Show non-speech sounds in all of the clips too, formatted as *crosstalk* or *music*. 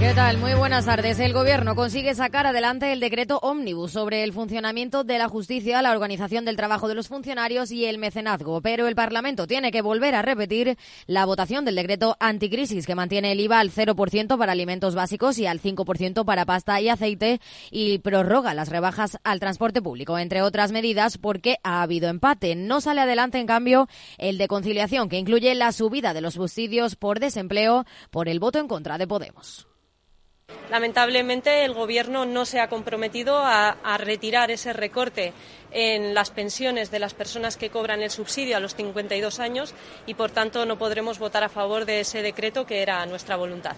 ¿Qué tal? Muy buenas tardes. El Gobierno consigue sacar adelante el decreto ómnibus sobre el funcionamiento de la justicia, la organización del trabajo de los funcionarios y el mecenazgo. Pero el Parlamento tiene que volver a repetir la votación del decreto anticrisis que mantiene el IVA al 0% para alimentos básicos y al 5% para pasta y aceite y prorroga las rebajas al transporte público, entre otras medidas, porque ha habido empate. No sale adelante, en cambio, el de conciliación, que incluye la subida de los subsidios por desempleo por el voto en contra de Podemos. Lamentablemente, el Gobierno no se ha comprometido a, retirar ese recorte en las pensiones de las personas que cobran el subsidio a los 52 años y, por tanto, no podremos votar a favor de ese decreto que era nuestra voluntad.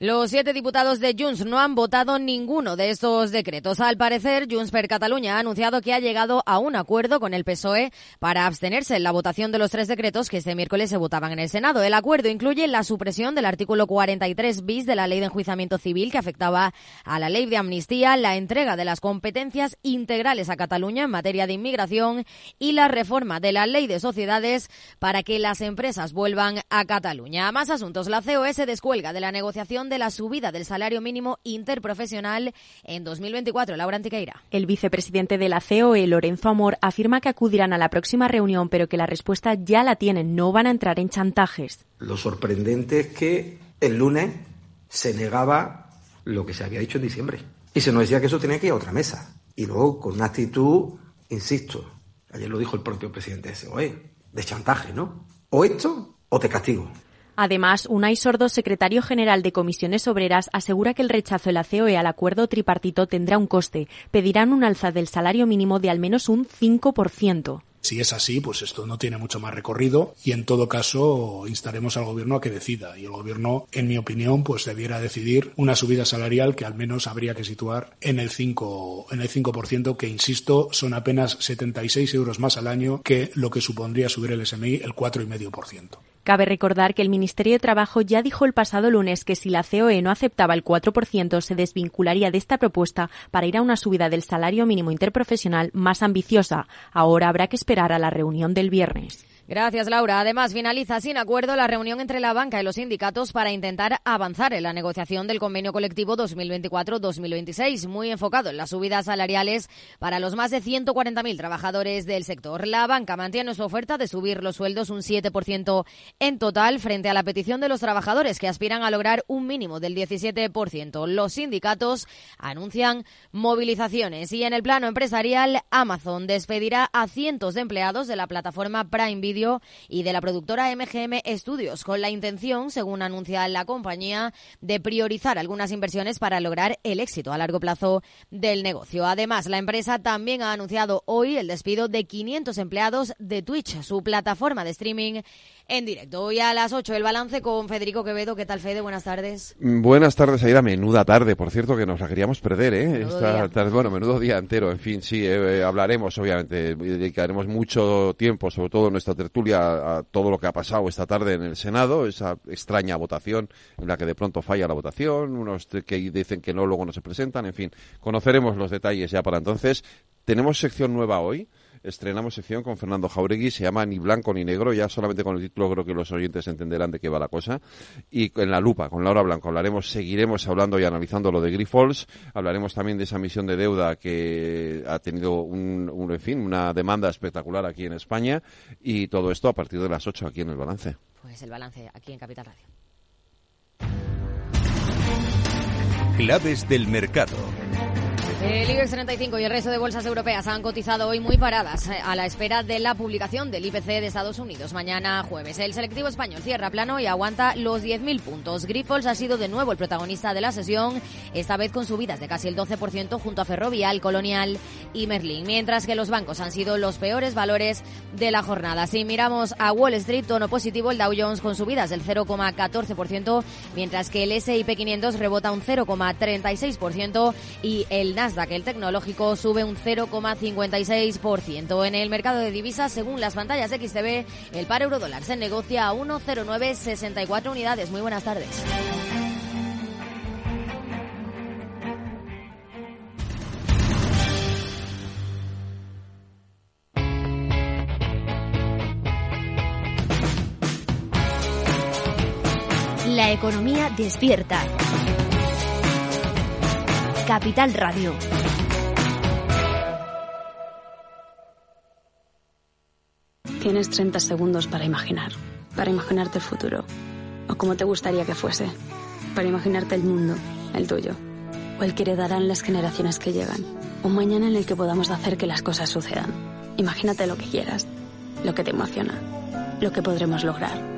Los siete diputados de Junts no han votado ninguno de estos decretos. Al parecer, Junts per Cataluña ha anunciado que ha llegado a un acuerdo con el PSOE para abstenerse en la votación de los tres decretos que este miércoles se votaban en el Senado. El acuerdo incluye la supresión del artículo 43 bis de la Ley de Enjuiciamiento Civil que afectaba a la Ley de Amnistía, la entrega de las competencias integrales a Cataluña en materia de inmigración y la reforma de la Ley de Sociedades para que las empresas vuelvan a Cataluña. A más asuntos, la COE se descuelga de la negociación de la subida del salario mínimo interprofesional en 2024. Laura Antiqueira. El vicepresidente de la COE, Lorenzo Amor, afirma que acudirán a la próxima reunión, pero que la respuesta ya la tienen, no van a entrar en chantajes. Lo sorprendente es que el lunes se negaba lo que se había dicho en diciembre. Y se nos decía que eso tenía que ir a otra mesa. Y luego, con una actitud, insisto, ayer lo dijo el propio presidente de COE, de chantaje, ¿no? O esto o te castigo. Además, Unai Sordo, secretario general de Comisiones Obreras, asegura que el rechazo de la COE al acuerdo tripartito tendrá un coste. Pedirán un alza del salario mínimo de al menos un 5%. Si es así, pues esto no tiene mucho más recorrido y en todo caso instaremos al gobierno a que decida y el gobierno, en mi opinión, pues debiera decidir una subida salarial que al menos habría que situar en el 5 en el 5% que insisto son apenas 76 euros más al año que lo que supondría subir el SMI el 4,5%. Cabe recordar que el Ministerio de Trabajo ya dijo el pasado lunes que si la COE no aceptaba el 4% se desvincularía de esta propuesta para ir a una subida del salario mínimo interprofesional más ambiciosa. Ahora habrá que esperar a la reunión del viernes. Gracias, Laura. Además, finaliza sin acuerdo la reunión entre la banca y los sindicatos para intentar avanzar en la negociación del convenio colectivo 2024-2026, muy enfocado en las subidas salariales para los más de 140.000 trabajadores del sector. La banca mantiene su oferta de subir los sueldos un 7% en total frente a la petición de los trabajadores que aspiran a lograr un mínimo del 17%. Los sindicatos anuncian movilizaciones y en el plano empresarial, Amazon despedirá a cientos de empleados de la plataforma Prime Video y de la productora MGM Studios, con la intención, según anuncia la compañía, de priorizar algunas inversiones para lograr el éxito a largo plazo del negocio. Además, la empresa también ha anunciado hoy el despido de 500 empleados de Twitch, su plataforma de streaming en directo. Hoy a las 8 el balance con Federico Quevedo. ¿Qué tal, Fede? Buenas tardes. Buenas tardes, Aida. Menuda tarde, por cierto, que nos la queríamos perder, ¿eh? Esta tarde, bueno, menudo día entero. En fin, sí, eh, hablaremos, obviamente. Dedicaremos mucho tiempo, sobre todo en nuestra tertulia, a, a todo lo que ha pasado esta tarde en el Senado, esa extraña votación en la que de pronto falla la votación, unos que dicen que no, luego no se presentan, en fin. Conoceremos los detalles ya para entonces. Tenemos sección nueva hoy estrenamos sección con Fernando Jauregui, se llama Ni Blanco ni Negro, ya solamente con el título creo que los oyentes entenderán de qué va la cosa, y en la lupa, con Laura Blanco, hablaremos, seguiremos hablando y analizando lo de Grifols, hablaremos también de esa misión de deuda que ha tenido un, un, en fin, una demanda espectacular aquí en España, y todo esto a partir de las 8 aquí en el balance. Pues el balance aquí en Capital Radio. Claves del mercado. El IBEX 35 y el resto de bolsas europeas han cotizado hoy muy paradas a la espera de la publicación del IPC de Estados Unidos mañana jueves. El selectivo español cierra plano y aguanta los 10.000 puntos. Grifols ha sido de nuevo el protagonista de la sesión, esta vez con subidas de casi el 12% junto a Ferrovial, Colonial y Merlin, mientras que los bancos han sido los peores valores de la jornada. Si miramos a Wall Street, tono positivo el Dow Jones con subidas del 0,14%, mientras que el S&P 500 rebota un 0,36% y el Nasdaq Nasdaq, el tecnológico, sube un 0,56%. En el mercado de divisas, según las pantallas de XTB, el par eurodólar se negocia a 1,0964 unidades. Muy buenas tardes. La economía despierta. Capital Radio. Tienes 30 segundos para imaginar, para imaginarte el futuro, o como te gustaría que fuese, para imaginarte el mundo, el tuyo, o el que heredarán las generaciones que llegan, un mañana en el que podamos hacer que las cosas sucedan. Imagínate lo que quieras, lo que te emociona, lo que podremos lograr.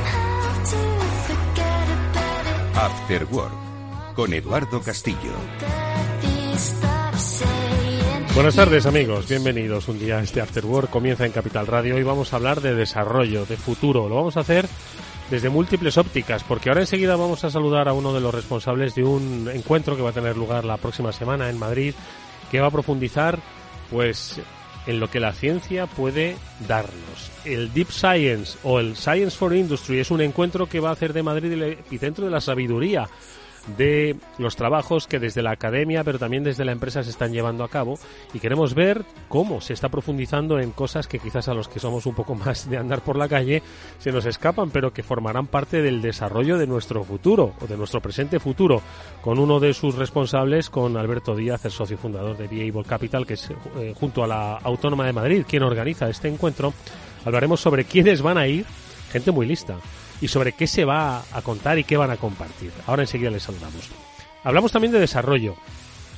After Work, con Eduardo Castillo. Buenas tardes amigos, bienvenidos un día a este After Work. Comienza en Capital Radio y vamos a hablar de desarrollo, de futuro. Lo vamos a hacer desde múltiples ópticas, porque ahora enseguida vamos a saludar a uno de los responsables de un encuentro que va a tener lugar la próxima semana en Madrid, que va a profundizar pues en lo que la ciencia puede darnos. El Deep Science o el Science for Industry es un encuentro que va a hacer de Madrid el epicentro de la sabiduría de los trabajos que desde la academia, pero también desde la empresa se están llevando a cabo y queremos ver cómo se está profundizando en cosas que quizás a los que somos un poco *laughs* más de andar por la calle se nos escapan, pero que formarán parte del desarrollo de nuestro futuro o de nuestro presente futuro, con uno de sus responsables, con Alberto Díaz, el socio fundador de Viable Capital, que es eh, junto a la Autónoma de Madrid quien organiza este encuentro. Hablaremos sobre quiénes van a ir, gente muy lista y sobre qué se va a contar y qué van a compartir. Ahora enseguida les saludamos. Hablamos también de desarrollo.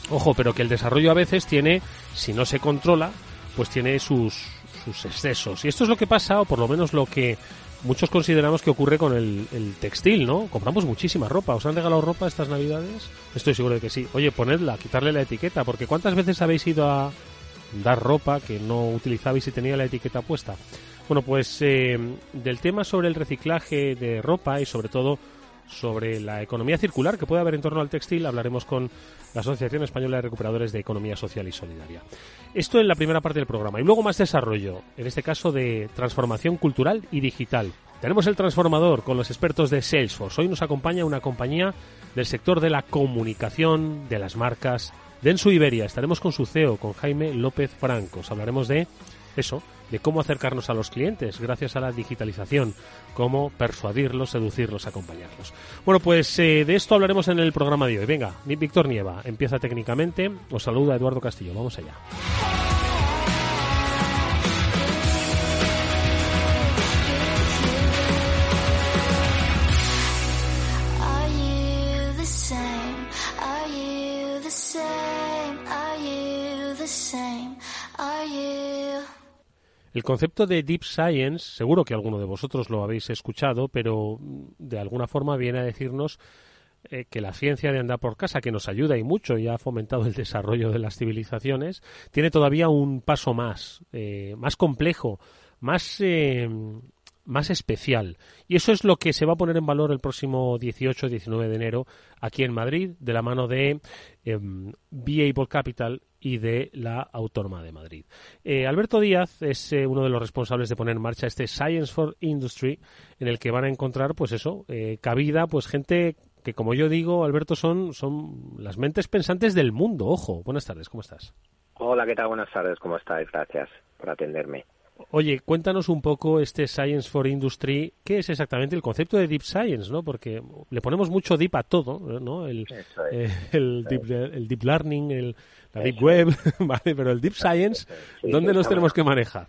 Ojo, pero que el desarrollo a veces tiene, si no se controla, pues tiene sus, sus excesos. Y esto es lo que pasa, o por lo menos lo que muchos consideramos que ocurre con el, el, textil, ¿no? Compramos muchísima ropa. ¿Os han regalado ropa estas navidades? Estoy seguro de que sí. Oye, ponedla, quitarle la etiqueta, porque ¿cuántas veces habéis ido a dar ropa que no utilizabais y tenía la etiqueta puesta? Bueno, pues eh, del tema sobre el reciclaje de ropa y sobre todo sobre la economía circular que puede haber en torno al textil hablaremos con la Asociación Española de Recuperadores de Economía Social y Solidaria. Esto en la primera parte del programa. Y luego más desarrollo, en este caso de transformación cultural y digital. Tenemos el transformador con los expertos de Salesforce. Hoy nos acompaña una compañía del sector de la comunicación, de las marcas, de Ensu Iberia. Estaremos con su CEO, con Jaime López Francos. Hablaremos de eso, de cómo acercarnos a los clientes gracias a la digitalización, cómo persuadirlos, seducirlos, acompañarlos. Bueno, pues eh, de esto hablaremos en el programa de hoy. Venga, Víctor Nieva empieza técnicamente. Os saluda Eduardo Castillo. Vamos allá. El concepto de Deep Science, seguro que alguno de vosotros lo habéis escuchado, pero de alguna forma viene a decirnos eh, que la ciencia de andar por casa, que nos ayuda y mucho y ha fomentado el desarrollo de las civilizaciones, tiene todavía un paso más, eh, más complejo, más, eh, más especial. Y eso es lo que se va a poner en valor el próximo 18-19 de enero aquí en Madrid, de la mano de eh, Able Capital y de la Autónoma de Madrid. Eh, Alberto Díaz es eh, uno de los responsables de poner en marcha este Science for Industry, en el que van a encontrar, pues eso, eh, cabida, pues gente que, como yo digo, Alberto, son, son las mentes pensantes del mundo. Ojo, buenas tardes, ¿cómo estás? Hola, ¿qué tal? Buenas tardes, ¿cómo estáis? Gracias por atenderme. Oye, cuéntanos un poco este Science for Industry, ¿qué es exactamente el concepto de Deep Science, no? Porque le ponemos mucho deep a todo, ¿no? El, eh, el, deep, el deep, Learning, el, la Deep Web, *laughs* ¿vale? Pero el Deep Science, ¿dónde nos tenemos que manejar?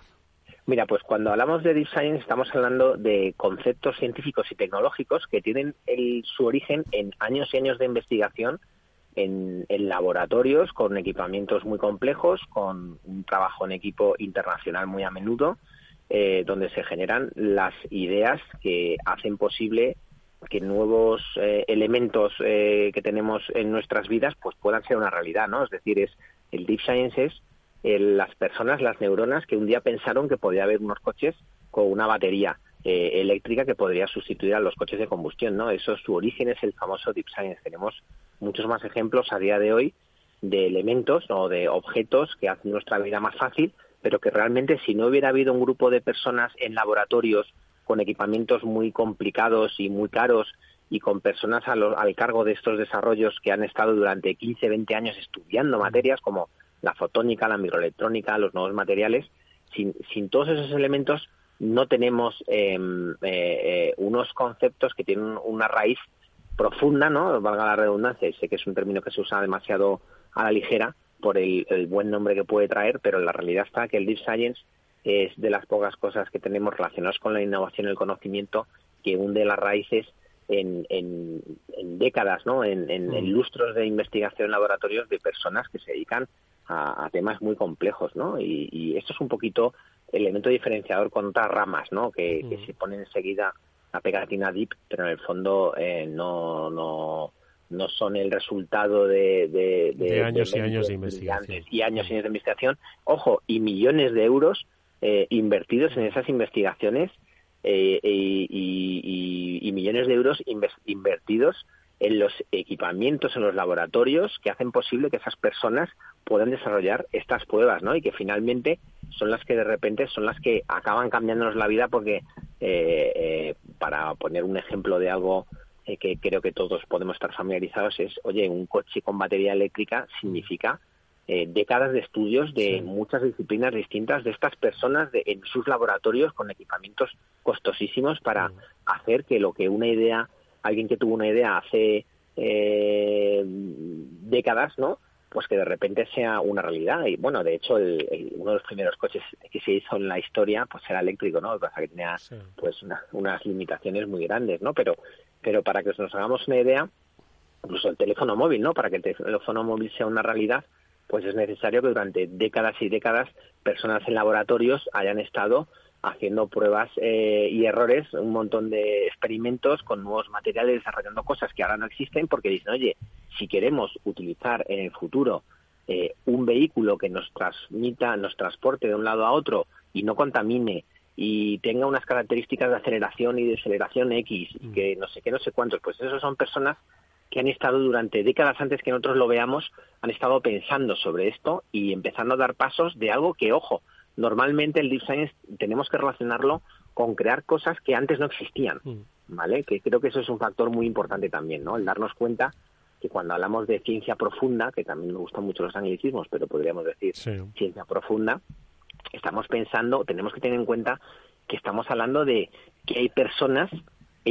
Mira, pues cuando hablamos de Deep Science estamos hablando de conceptos científicos y tecnológicos que tienen el, su origen en años y años de investigación en, laboratorios con equipamientos muy complejos, con un trabajo en equipo internacional muy a menudo, eh, donde se generan las ideas que hacen posible que nuevos eh, elementos eh, que tenemos en nuestras vidas pues puedan ser una realidad, ¿no? Es decir, es el deep science es las personas, las neuronas que un día pensaron que podía haber unos coches con una batería eh, eléctrica que podría sustituir a los coches de combustión, ¿no? Eso su origen es el famoso deep science. Tenemos muchos más ejemplos a día de hoy de elementos o de objetos que hacen nuestra vida más fácil, pero que realmente si no hubiera habido un grupo de personas en laboratorios con equipamientos muy complicados y muy caros y con personas al cargo de estos desarrollos que han estado durante 15, 20 años estudiando materias como la fotónica, la microelectrónica, los nuevos materiales, sin, sin todos esos elementos no tenemos em, eh, eh, unos conceptos que tienen una raíz profunda, ¿no? Valga la redundancia, sé que es un término que se usa demasiado a la ligera por el, el buen nombre que puede traer, pero la realidad está que el Deep Science es de las pocas cosas que tenemos relacionadas con la innovación y el conocimiento que hunde las raíces en, en, décadas, ¿no? En, en, lustros de investigación en laboratorios de personas que se dedican a, temas muy complejos, ¿no? Y, esto es un poquito el elemento diferenciador con otras ramas, ¿no? Que, que se ponen enseguida la pegatina deep, pero en el fondo eh, no, no, no son el resultado de, de, años y años de investigación. Y años y años de investigación. Ojo, y millones de euros eh, invertidos en esas investigaciones eh, y, millones de euros invertidos en los equipamientos, en los laboratorios que hacen posible que esas personas puedan desarrollar estas pruebas, ¿no? Y que finalmente son las que de repente son las que acaban cambiándonos la vida porque, eh, eh, para poner un ejemplo de algo que creo que todos podemos estar familiarizados, es, oye, un coche con batería eléctrica significa eh, décadas de estudios de muchas disciplinas distintas de estas personas de, en sus laboratorios con equipamientos costosísimos para hacer que lo que una idea, alguien que tuvo una idea hace eh, décadas, ¿no? Pues que de repente sea una realidad. Y bueno, de hecho, uno de los primeros coches que se hizo en la historia, pues era eléctrico, ¿no? Pasa que tenía, pues, unas limitaciones muy grandes, ¿no? Pero, pero para que nos hagamos una idea, incluso el teléfono móvil, ¿no? Para que el teléfono móvil sea una realidad, pues es necesario que durante décadas y décadas personas en laboratorios hayan estado haciendo pruebas eh, y errores, un montón de experimentos con nuevos materiales, desarrollando cosas que ahora no existen, porque dicen, oye, si queremos utilizar en el futuro eh, un vehículo que nos transmita, nos transporte de un lado a otro y no contamine y tenga unas características de aceleración y deceleración X, y que no sé qué, no sé cuántos, pues esos son personas que han estado durante décadas antes que nosotros lo veamos, han estado pensando sobre esto y empezando a dar pasos de algo que, ojo, normalmente el Deep Science tenemos que relacionarlo con crear cosas que antes no existían, mm. ¿vale? Que creo que eso es un factor muy importante también, ¿no? El darnos cuenta que cuando hablamos de ciencia profunda, que también me gustan mucho los anglicismos, pero podríamos decir ciencia profunda, estamos pensando, tenemos que tener en cuenta que estamos hablando de que hay personas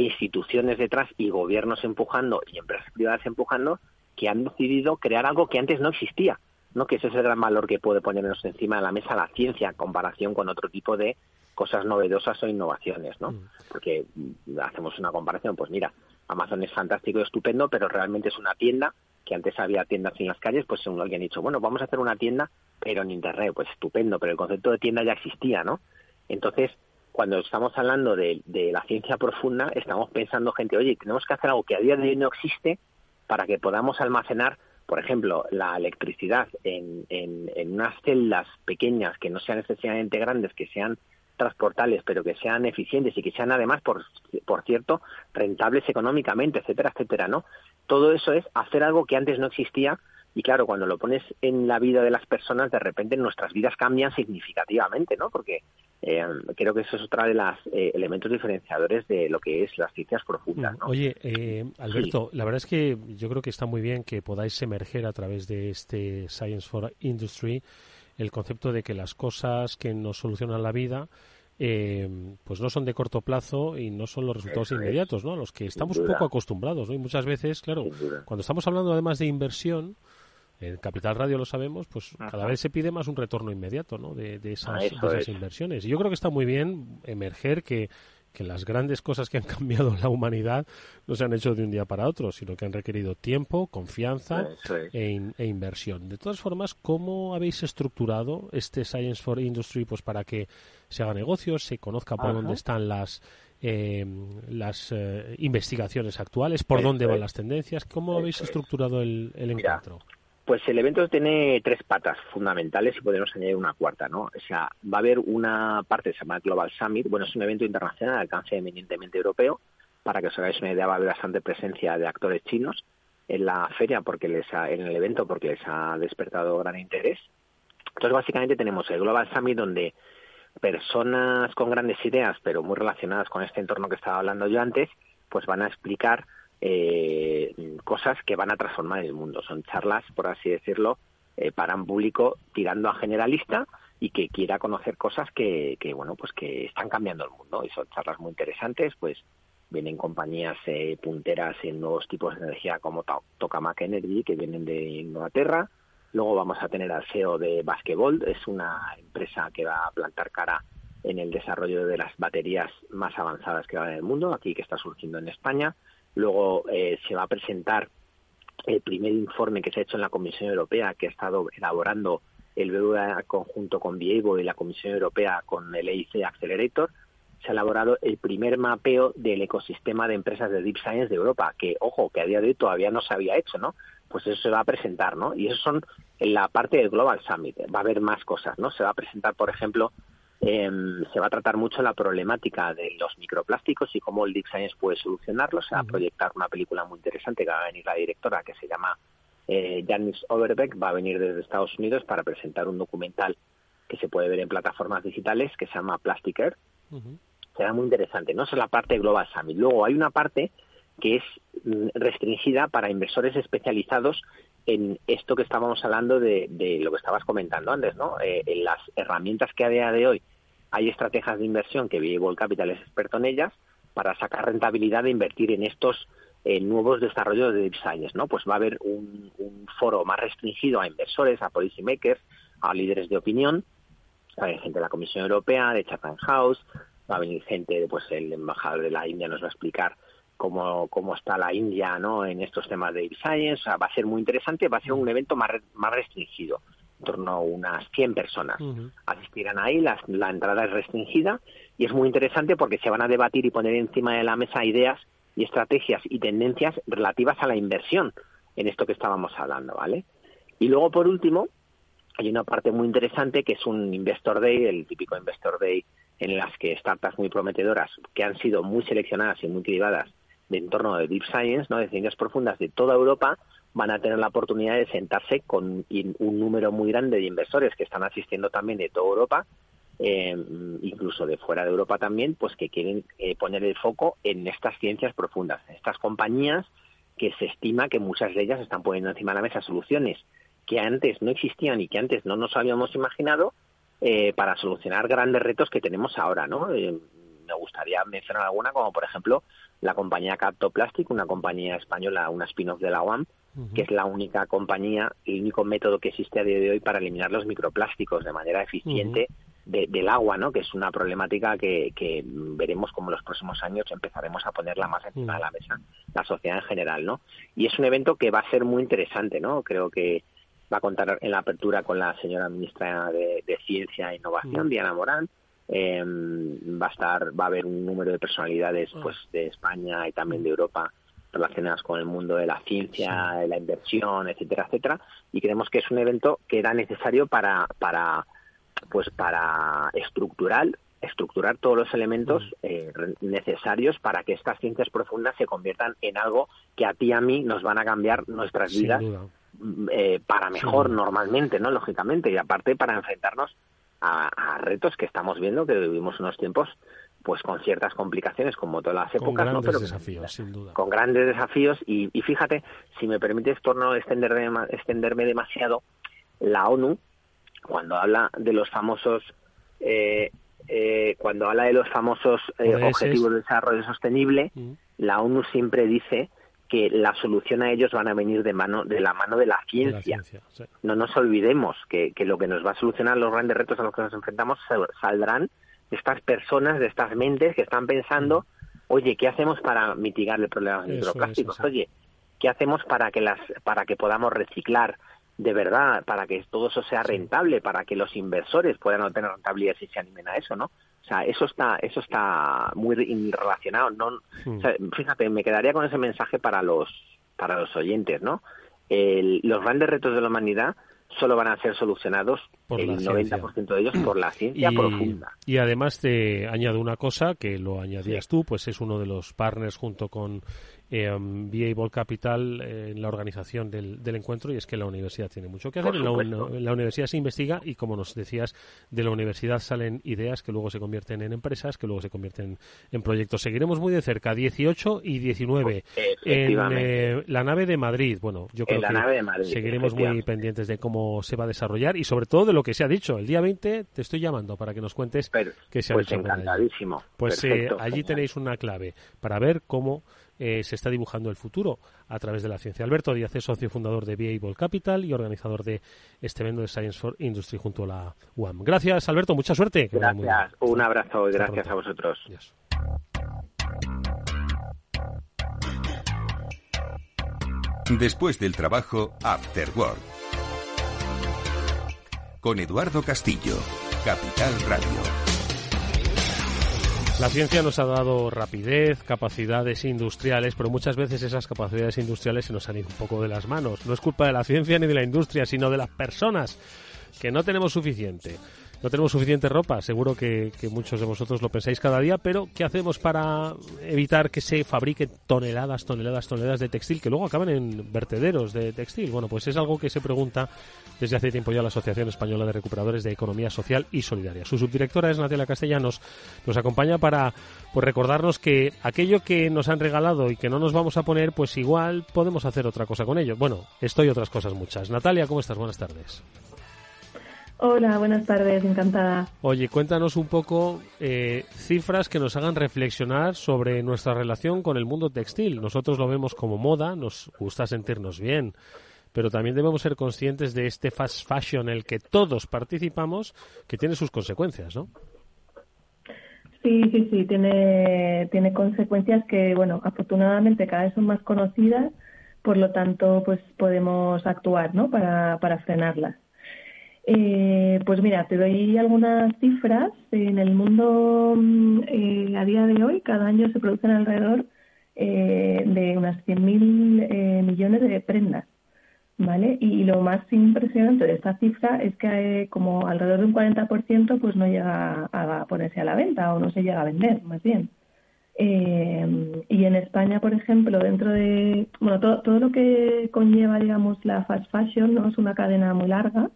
instituciones detrás y gobiernos empujando y empresas privadas empujando que han decidido crear algo que antes no existía. ¿no? Que ese es el gran valor que puede ponernos encima de la mesa la ciencia en comparación con otro tipo de cosas novedosas o innovaciones, ¿no? Mm. Porque hacemos una comparación, pues mira, Amazon es fantástico y estupendo, pero realmente es una tienda que antes había tiendas en las calles, pues según alguien ha dicho, bueno, vamos a hacer una tienda, pero en Internet, pues estupendo, pero el concepto de tienda ya existía, ¿no? Entonces, cuando estamos hablando de, la ciencia profunda, estamos pensando, gente, oye, tenemos que hacer algo que a día de hoy no existe para que podamos almacenar, por ejemplo, la electricidad en, en, unas celdas pequeñas que no sean excesivamente grandes, que sean transportables, pero que sean eficientes y que sean además, por, por cierto, rentables económicamente, etcétera, etcétera, ¿no? Todo eso es hacer algo que antes no existía y claro, cuando lo pones en la vida de las personas, de repente nuestras vidas cambian significativamente, ¿no? Porque eh, creo que eso es otra de los eh, elementos diferenciadores de lo que es las ciencias profundas, ¿no? Oye, eh, Alberto, la verdad es que yo creo que está muy bien que podáis emerger a través de este Science for Industry el concepto de que las cosas que nos solucionan la vida pues no son de corto plazo y no son los resultados inmediatos, ¿no? Los que estamos poco acostumbrados, ¿no? Y muchas veces, claro, cuando estamos hablando además de inversión, en Capital Radio lo sabemos, pues cada vez se pide más un retorno inmediato ¿no? de, esas, inversiones. Y yo creo que está muy bien emerger que, que las grandes cosas que han *laughs* cambiado la humanidad no se han hecho de un día para otro, sino que han requerido tiempo, confianza e, e, inversión. De todas formas, ¿cómo habéis estructurado este Science for Industry pues para que se haga negocios, se conozca por dónde están las eh, las eh, investigaciones actuales, por dónde van las tendencias? ¿Cómo habéis estructurado el, encuentro? Pues el evento tiene tres patas fundamentales y podemos añadir una cuarta, ¿no? O sea, va a haber una parte que se llama Global Summit, bueno, es un evento internacional de alcance eminentemente europeo, para que os hagáis una idea va a haber bastante presencia de actores chinos en la feria porque les en el evento porque les ha despertado gran interés. Entonces, básicamente tenemos el Global Summit donde personas con grandes ideas, pero muy relacionadas con este entorno que estaba hablando yo antes, pues van a explicar eh, cosas que van a transformar el mundo. Son charlas, por así decirlo, eh, para un público tirando a generalista y que quiera conocer cosas que, bueno, pues que están cambiando el mundo. Y son charlas muy interesantes, pues vienen compañías eh, punteras en nuevos tipos de energía como Tokamak Energy, que vienen de Inglaterra. Luego vamos a tener al CEO de Basketball, es una empresa que va a plantar cara en el desarrollo de las baterías más avanzadas que va en el mundo, aquí que está surgiendo en España. Luego eh, se va a presentar el primer informe que se ha hecho en la Comisión Europea, que ha estado elaborando el BBVA conjunto con Viego y la Comisión Europea con el EIC Accelerator. Se ha elaborado el primer mapeo del ecosistema de empresas de Deep Science de Europa, que, ojo, que a día de hoy todavía no se había hecho, ¿no? Pues eso se va a presentar, ¿no? Y eso son en la parte del Global Summit. Va a haber más cosas, ¿no? Se va a presentar, por ejemplo, Em, se va a tratar mucho la problemática de los microplásticos y cómo el Deep Science puede solucionarlos. Se va a proyectar una película muy interesante que va a venir la directora que se llama eh, Janice Overbeck. Va a venir desde Estados Unidos para presentar un documental que se puede ver en plataformas digitales que se llama Plastic Air. Será muy interesante. No es la parte Global Summit. Luego hay una parte que es mm, restringida para inversores especializados en esto que estábamos hablando de, lo que estabas comentando antes, ¿no? Eh, en las herramientas que a día de hoy hay estrategias de inversión que Viable Capital es experto en ellas para sacar rentabilidad de invertir en estos eh, nuevos desarrollos de deep science, ¿no? Pues va a haber un, foro más restringido a inversores, a policy makers, a líderes de opinión, va a haber gente de la Comisión Europea, de Chatham House, va a venir gente, pues el embajador de la India nos va a explicar cómo, cómo está la India, ¿no? En estos temas de science, o sea, va a ser muy interesante, va a ser un evento más, más restringido en torno a unas 100 personas. Asistirán ahí, la, la entrada es restringida y es muy interesante porque se van a debatir y poner encima de la mesa ideas y estrategias y tendencias relativas a la inversión en esto que estábamos hablando, ¿vale? Y luego, por último, hay una parte muy interesante que es un Investor Day, el típico Investor Day en las que startups muy prometedoras que han sido muy seleccionadas y muy cribadas de entorno de Deep Science, ¿no? de ciencias profundas de toda Europa, van a tener la oportunidad de sentarse con un número muy grande de inversores que están asistiendo también de toda Europa, eh, incluso de fuera de Europa también, pues que quieren eh, poner el foco en estas ciencias profundas, estas compañías que se estima que muchas de ellas están poniendo encima de la mesa soluciones que antes no existían y que antes no nos habíamos imaginado eh, para solucionar grandes retos que tenemos ahora, ¿no? me gustaría mencionar alguna, como por ejemplo la compañía Captoplastic, una compañía española, una spin-off de la UAM, que es la única compañía, el único método que existe a día de hoy para eliminar los microplásticos de manera eficiente del agua, ¿no? Que es una problemática que, que veremos como en los próximos años empezaremos a ponerla más encima de la mesa, la sociedad en general, ¿no? Y es un evento que va a ser muy interesante, ¿no? Creo que va a contar en la apertura con la señora ministra de, Ciencia e Innovación, Diana Morán, eh, va a estar va a haber un número de personalidades pues de España y también de Europa relacionadas con el mundo de la ciencia, de la inversión, etcétera, etcétera, y creemos que es un evento que era necesario para, para pues para estructurar estructurar todos los elementos eh, necesarios para que estas ciencias profundas se conviertan en algo que a ti y a mí nos van a cambiar nuestras vidas mm, eh, para mejor normalmente, ¿no? Lógicamente, y aparte para enfrentarnos a, a, retos que estamos viendo, que vivimos unos tiempos pues con ciertas complicaciones como todas las épocas, con grandes desafíos, sin duda. Con grandes desafíos y, fíjate, si me permites por no extenderme, extenderme demasiado, la ONU cuando habla de los famosos eh, eh, cuando habla de los famosos eh, objetivos de desarrollo sostenible, mm. la ONU siempre dice que la solución a ellos van a venir de mano de la mano de la ciencia. No nos olvidemos que, que, lo que nos va a solucionar los grandes retos a los que nos enfrentamos saldrán estas personas, de estas mentes que están pensando, oye, ¿qué hacemos para mitigar el problema de los microplásticos? Oye, ¿qué hacemos para que las, para que podamos reciclar? de verdad para que todo eso sea rentable, para que los inversores puedan obtener rentabilidad si se animen a eso, ¿no? O sea, eso está, eso está muy relacionado. No, fíjate, me quedaría con ese mensaje para los, para los oyentes, ¿no? los grandes retos de la humanidad solo van a ser solucionados por el 90% de ellos por la ciencia profunda. Y además te añado una cosa que lo añadías tú, pues es uno de los partners junto con eh, um, Capital eh, en la organización del, encuentro y es que la universidad tiene mucho que hacer. En la, universidad se investiga y, como nos decías, de la universidad salen ideas que luego se convierten en empresas, que luego se convierten en proyectos. Seguiremos muy de cerca, 18 y 19, en eh, la nave de Madrid. Bueno, yo creo que seguiremos muy pendientes de cómo se va a desarrollar y, sobre todo, de lo que se ha dicho. El día 20 te estoy llamando para que nos cuentes qué se ha pues encantadísimo. Pues eh, allí tenéis una clave para ver cómo eh, se está dibujando el futuro a través de la ciencia. Alberto Díaz es socio fundador de Viable Capital y organizador de este evento de Science for Industry junto a la UAM. Gracias, Alberto. Mucha suerte. Gracias. Un abrazo y gracias a vosotros. Después del trabajo, After Work. Con Eduardo Castillo, Capital Radio. La ciencia nos ha dado rapidez, capacidades industriales, pero muchas veces esas capacidades industriales se nos han ido un poco de las manos. No es culpa de la ciencia ni de la industria, sino de las personas, que no tenemos suficiente. No tenemos suficiente ropa, seguro que, muchos de vosotros lo pensáis cada día, pero ¿qué hacemos para evitar que se fabriquen toneladas, toneladas, toneladas de textil que luego acaban en vertederos de textil? Bueno, pues es algo que se pregunta desde hace tiempo ya la Asociación Española de Recuperadores de Economía Social y Solidaria. Su subdirectora es Natalia Castellanos, nos acompaña para pues, recordarnos que aquello que nos han regalado y que no nos vamos a poner, pues igual podemos hacer otra cosa con ello. Bueno, esto y otras cosas muchas. Natalia, ¿cómo estás? Buenas tardes. Hola, buenas tardes, encantada. Oye, cuéntanos un poco eh, cifras que nos hagan reflexionar sobre nuestra relación con el mundo textil. Nosotros lo vemos como moda, nos gusta sentirnos bien, pero también debemos ser conscientes de este fast fashion en el que todos participamos, que tiene sus consecuencias, ¿no? Sí, sí, sí, tiene, tiene consecuencias que, bueno, afortunadamente cada vez son más conocidas, por lo tanto, pues podemos actuar, ¿no? Para, para frenarlas. Eh, pues mira, te doy algunas cifras. En el mundo mm, eh, a día de hoy, cada año se producen alrededor eh, de unas 100.000 millones de prendas. ¿Vale? Y lo más impresionante de esta cifra es que como alrededor de un 40% pues no llega a ponerse a la venta o no se llega a vender, más bien. y en España, por ejemplo, dentro de, bueno, todo, todo lo que conlleva, digamos, la fast fashion, ¿no? Es una cadena muy larga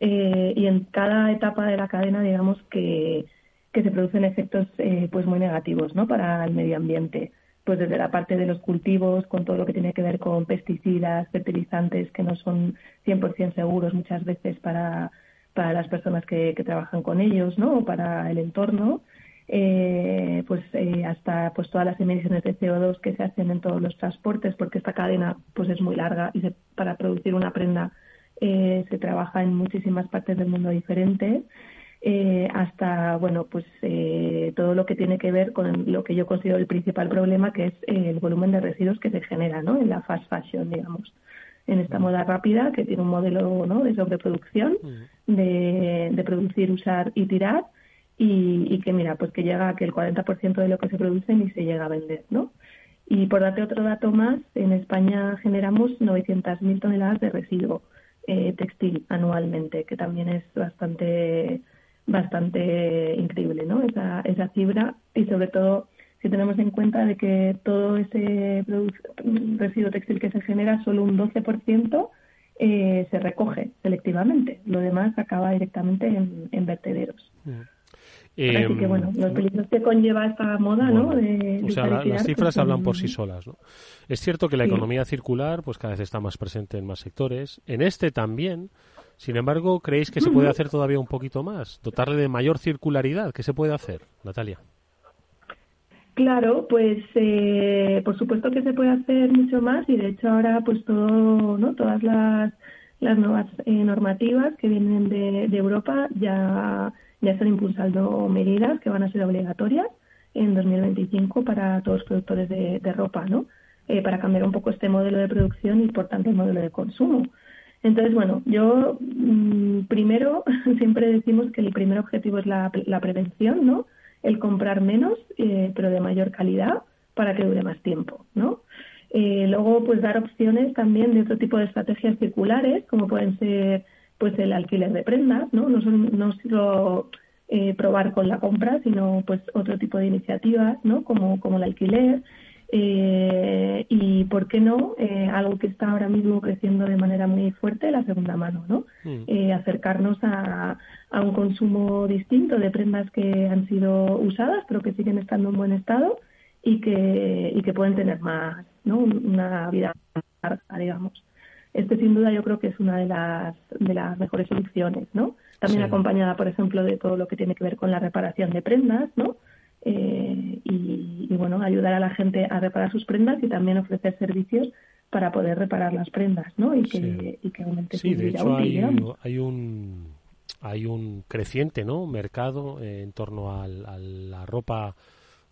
eh, y en cada etapa de la cadena, digamos que, que se producen efectos eh, pues muy negativos ¿no? para el medio ambiente. Pues desde la parte de los cultivos, con todo lo que tiene que ver con pesticidas, fertilizantes que no son 100% seguros muchas veces para, para las personas que, trabajan con ellos, ¿no? O para el entorno. Eh, pues eh, hasta pues todas las emisiones de CO2 que se hacen en todos los transportes porque esta cadena pues es muy larga y para producir una prenda eh, se trabaja en muchísimas partes del mundo diferentes, eh, hasta bueno pues eh, todo lo que tiene que ver con lo que yo considero el principal problema, que es el volumen de residuos que se genera ¿no? en la fast fashion, digamos en esta moda rápida que tiene un modelo ¿no? de sobreproducción, de, de producir, usar y tirar, y, y, que mira, pues que llega a que el 40% de lo que se produce ni se llega a vender, ¿no? Y por darte otro dato más, en España generamos 900.000 toneladas de residuo. Eh, textil anualmente, que también es bastante bastante increíble, ¿no? Esa, esa cifra y sobre todo si tenemos en cuenta de que todo ese residuo textil que se genera, solo un 12% eh, se recoge selectivamente. Lo demás acaba directamente en, vertederos. Así que, bueno, los peligros que conlleva esta moda, ¿no? o sea, las pues cifras hablan por sí solas, ¿no? Es cierto que la economía circular, pues cada vez está más presente en más sectores. En este también. Sin embargo, ¿creéis que se puede hacer todavía un poquito más? ¿Dotarle de mayor circularidad? ¿Qué se puede hacer, Natalia? Claro, pues eh, por supuesto que se puede hacer mucho más y de hecho ahora pues todo, ¿no? Todas las, las nuevas eh, normativas que vienen de, de Europa ya ya están impulsando medidas que van a ser obligatorias en 2025 para todos los productores de, ropa, ¿no? Eh, para cambiar un poco este modelo de producción y, por tanto, el modelo de consumo. Entonces, bueno, yo mm, primero *laughs* siempre decimos que el primer objetivo es la, prevención, ¿no? El comprar menos, eh, pero de mayor calidad para que dure más tiempo, ¿no? Eh, luego, pues dar opciones también de otro tipo de estrategias circulares, como pueden ser, pues el alquiler de prendas, ¿no? No, son, no solo eh, probar con la compra, sino pues otro tipo de iniciativas, ¿no? Como, como el alquiler, eh, y, ¿por qué no? Eh, algo que está ahora mismo creciendo de manera muy fuerte, la segunda mano, ¿no? Mm. Eh, acercarnos a, a, un consumo distinto de prendas que han sido usadas, pero que siguen estando en buen estado y que, y que pueden tener más, ¿no? Una vida larga, digamos. Este, sin duda, yo creo que es una de las, de las mejores soluciones, ¿no? También acompañada, por ejemplo, de todo lo que tiene que ver con la reparación de prendas, ¿no? Eh, y, bueno, ayudar a la gente a reparar sus prendas y también ofrecer servicios para poder reparar las prendas, ¿no? Y que, y que aumente sí, de hecho hay, hay, un hay un creciente, ¿no? Mercado eh, en torno a la ropa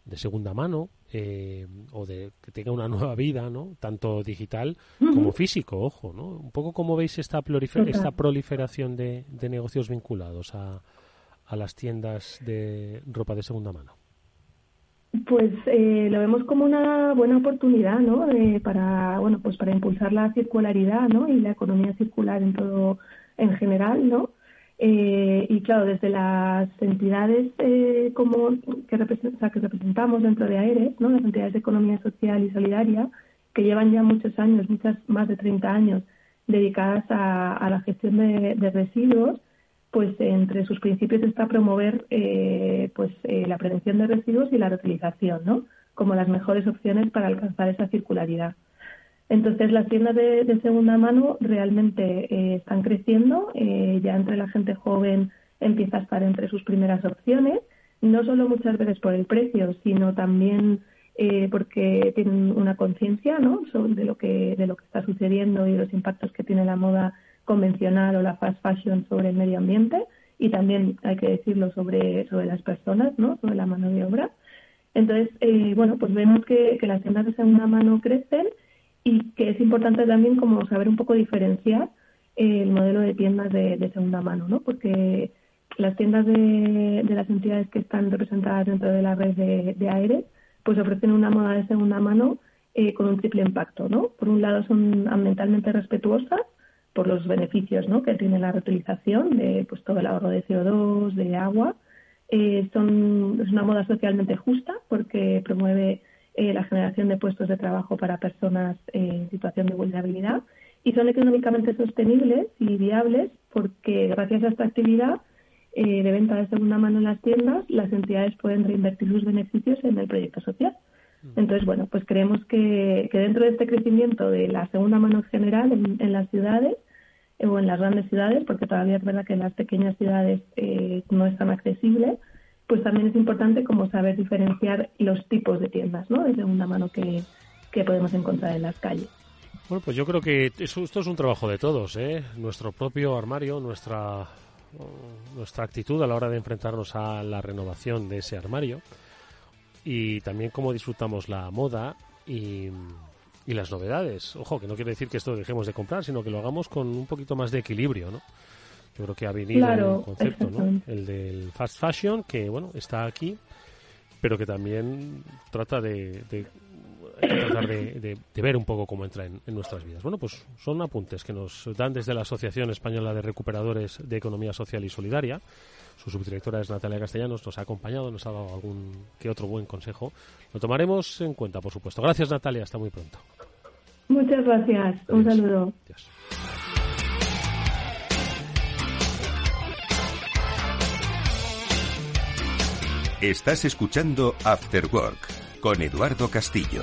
de segunda mano eh, o de que tenga una *laughs* nueva vida, ¿no? Tanto digital como físico, ojo, ¿no? Un poco como veis esta, esta proliferación de, de negocios vinculados a, a las tiendas de ropa de segunda mano. Pues eh, lo vemos como una buena oportunidad, ¿no? para, bueno, pues para impulsar la circularidad, ¿no? Y la economía circular en todo, en general, ¿no? Eh, y claro, desde las entidades eh, como que, que representamos dentro de AERE, ¿no? Las entidades de economía social y solidaria, que llevan ya muchos años, muchas más de 30 años, dedicadas a, la gestión de residuos, pues entre sus principios está promover eh, pues eh, la prevención de residuos y la reutilización, ¿no? Como las mejores opciones para alcanzar esa circularidad. Entonces las tiendas de, segunda mano realmente eh, están creciendo, ya entre la gente joven empieza a estar entre sus primeras opciones, no solo muchas veces por el precio, sino también porque tienen una conciencia, ¿no? de lo que de lo que está sucediendo y los impactos que tiene la moda convencional o la fast fashion sobre el medio ambiente y también hay que decirlo sobre, sobre las personas, ¿no? sobre la mano de obra. Entonces, eh, bueno, pues vemos que, que, las tiendas de segunda mano crecen y que es importante también como saber un poco diferenciar el modelo de tiendas de, segunda mano, ¿no? Porque las tiendas de, de, las entidades que están representadas dentro de la red de, de pues ofrecen una moda de segunda mano eh, con un triple impacto, ¿no? Por un lado son ambientalmente respetuosas, por los beneficios ¿no? que tiene la reutilización de pues, todo el ahorro de CO2, de agua. Eh, son, es una moda socialmente justa porque promueve eh, la generación de puestos de trabajo para personas en situación de vulnerabilidad y son económicamente sostenibles y viables porque gracias a esta actividad eh, de venta de segunda mano en las tiendas, las entidades pueden reinvertir sus beneficios en el proyecto social. Mm. Entonces, bueno, pues creemos que, que dentro de este crecimiento de la segunda mano en general en, las ciudades eh, o en las grandes ciudades, porque todavía es verdad que en las pequeñas ciudades eh, no es tan accesible, pues también es importante como saber diferenciar los tipos de tiendas ¿no? de segunda mano que, que podemos encontrar en las calles. Bueno, pues yo creo que esto es un trabajo de todos, ¿eh? Nuestro propio armario, nuestra, nuestra actitud a la hora de enfrentarnos a la renovación de ese armario y también cómo disfrutamos la moda y, y, las novedades. Ojo, que no quiere decir que esto dejemos de comprar, sino que lo hagamos con un poquito más de equilibrio, ¿no? Yo creo que ha venido un concepto, ¿no? El del fast fashion, que bueno, está aquí, pero que también trata de, de tratar de, de, ver un poco cómo entra en, en, nuestras vidas. Bueno, pues son apuntes que nos dan desde la Asociación Española de Recuperadores de Economía Social y Solidaria su subdirectora es Natalia Castellanos, nos ha acompañado, nos ha dado algún que otro buen consejo. Lo tomaremos en cuenta, por supuesto. Gracias, Natalia. Hasta muy pronto. Muchas gracias. Un saludo. Estás escuchando After Work con Eduardo Castillo.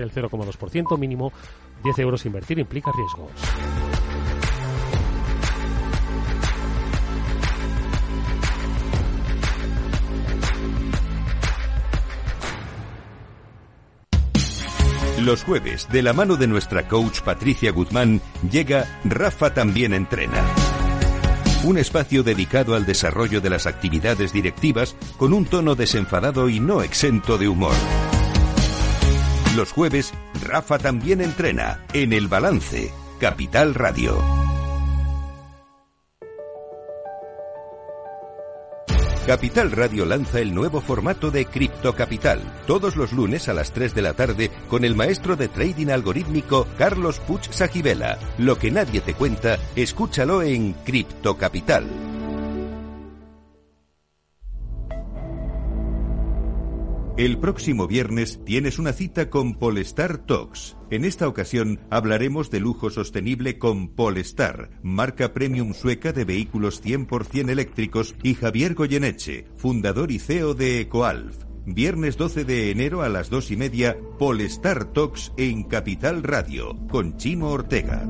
del 0,2%, mínimo 10 euros invertir implica riesgos. Los jueves, de la mano de nuestra coach Patricia Guzmán, llega Rafa también entrena. Un espacio dedicado al desarrollo de las actividades directivas con un tono desenfadado y no exento de humor. Los jueves, Rafa también entrena en El Balance, Capital Radio. Capital Radio lanza el nuevo formato de Cripto Capital, todos los lunes a las 3 de la tarde con el maestro de trading algorítmico Carlos Puch Sajibela. Lo que nadie te cuenta, escúchalo en Cripto Capital. El próximo viernes tienes una cita con Polestar Talks. En esta ocasión hablaremos de lujo sostenible con Polestar, marca premium sueca de vehículos 100% eléctricos, y Javier Goyeneche, fundador y CEO de Ecoalf. Viernes 12 de enero a las 2 y media, Polestar Talks en Capital Radio, con Chimo Ortega.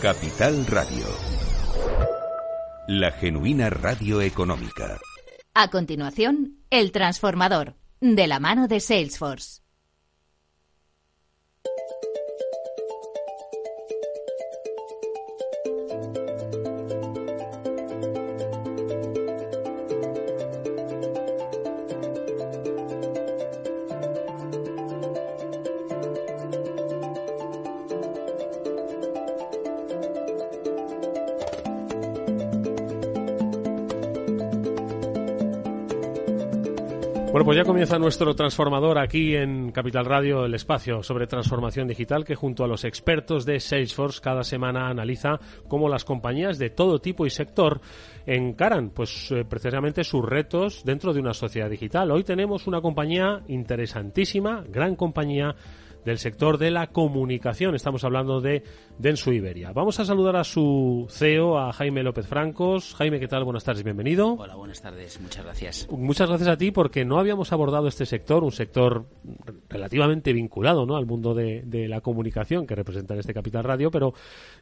Capital Radio. La genuina radio económica. A continuación, El Transformador, de la mano de Salesforce. Bueno, pues ya comienza nuestro transformador aquí en Capital Radio, el espacio sobre transformación digital que junto a los expertos de Salesforce cada semana analiza cómo las compañías de todo tipo y sector encaran pues eh, precisamente sus retos dentro de una sociedad digital. Hoy tenemos una compañía interesantísima, gran compañía del sector de la comunicación. Estamos hablando de Densu Iberia. Vamos a saludar a su CEO, a Jaime López Francos. Jaime, ¿qué tal? Buenas tardes, bienvenido. Hola, buenas tardes, muchas gracias. Muchas gracias a ti porque no habíamos abordado este sector, un sector relativamente vinculado ¿no? al mundo de, la comunicación que representa en este Capital Radio, pero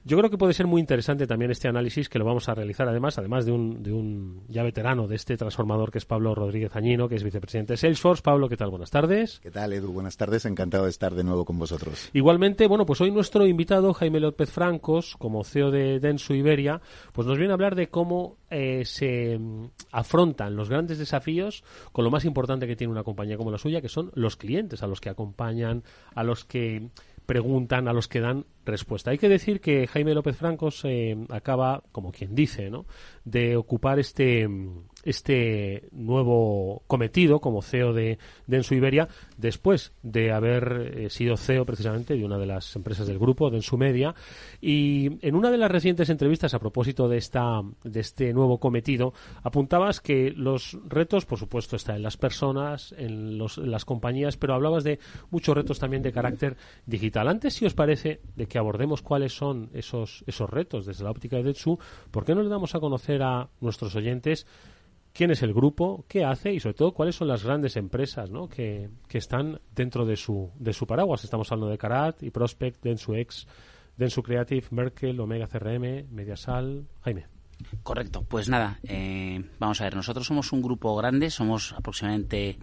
yo creo que puede ser muy interesante también este análisis que lo vamos a realizar además, además de un, de un ya veterano de este transformador que es Pablo Rodríguez Añino, que es vicepresidente de Salesforce. Pablo, ¿qué tal? Buenas tardes. ¿Qué tal, Edu? Buenas tardes, encantado de estar de nuevo con vosotros. Igualmente, bueno, pues hoy nuestro invitado, Jaime López Francos, como CEO de Densu Iberia, pues nos viene a hablar de cómo eh, se mm, afrontan los grandes desafíos con lo más importante que tiene una compañía como la suya, que son los clientes, a los que acompañan, a los que preguntan, a los que dan respuesta. Hay que decir que Jaime López Francos eh, acaba, como quien dice, ¿no? de ocupar este este nuevo cometido como CEO de Densu Iberia después de haber eh, sido CEO precisamente de una de las empresas del grupo, Densu Media. Y en una de las recientes entrevistas a propósito de, esta, de este nuevo cometido, apuntabas que los retos, por supuesto, están en las personas, en, los, las compañías, pero hablabas de muchos retos también de carácter digital. Antes, si os parece, de que abordemos cuáles son esos, esos retos desde la óptica de Densu, ¿por qué no le damos a conocer a nuestros oyentes quién es el grupo, qué hace y sobre todo cuáles son las grandes empresas ¿no? que, que están dentro de su, de su paraguas. Estamos hablando de Carat y Prospect, Densu-X, Densu Creative, Merkel, Omega CRM, Mediasal. Jaime. Correcto, pues nada, eh, vamos a ver, nosotros somos un grupo grande, somos aproximadamente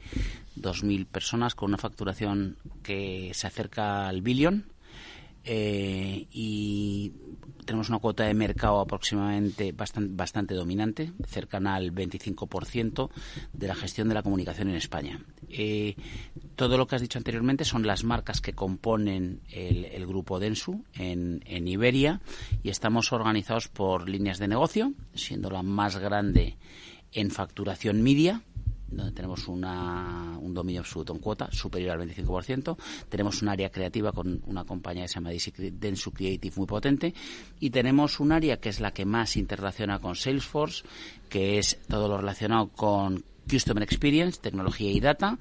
2.000 personas con una facturación que se acerca al billón eh, y tenemos una cuota de mercado aproximadamente bastante, bastante dominante, cercana al 25% de la gestión de la comunicación en España. Eh, todo lo que has dicho anteriormente son las marcas que componen el, grupo Densu en, en, Iberia y estamos organizados por líneas de negocio, siendo la más grande en facturación media, donde tenemos una, un dominio absoluto en cuota superior al 25%. Tenemos un área creativa con una compañía que se llama Densu Creative muy potente. Y tenemos un área que es la que más interrelaciona con Salesforce, que es todo lo relacionado con Customer Experience, tecnología y data,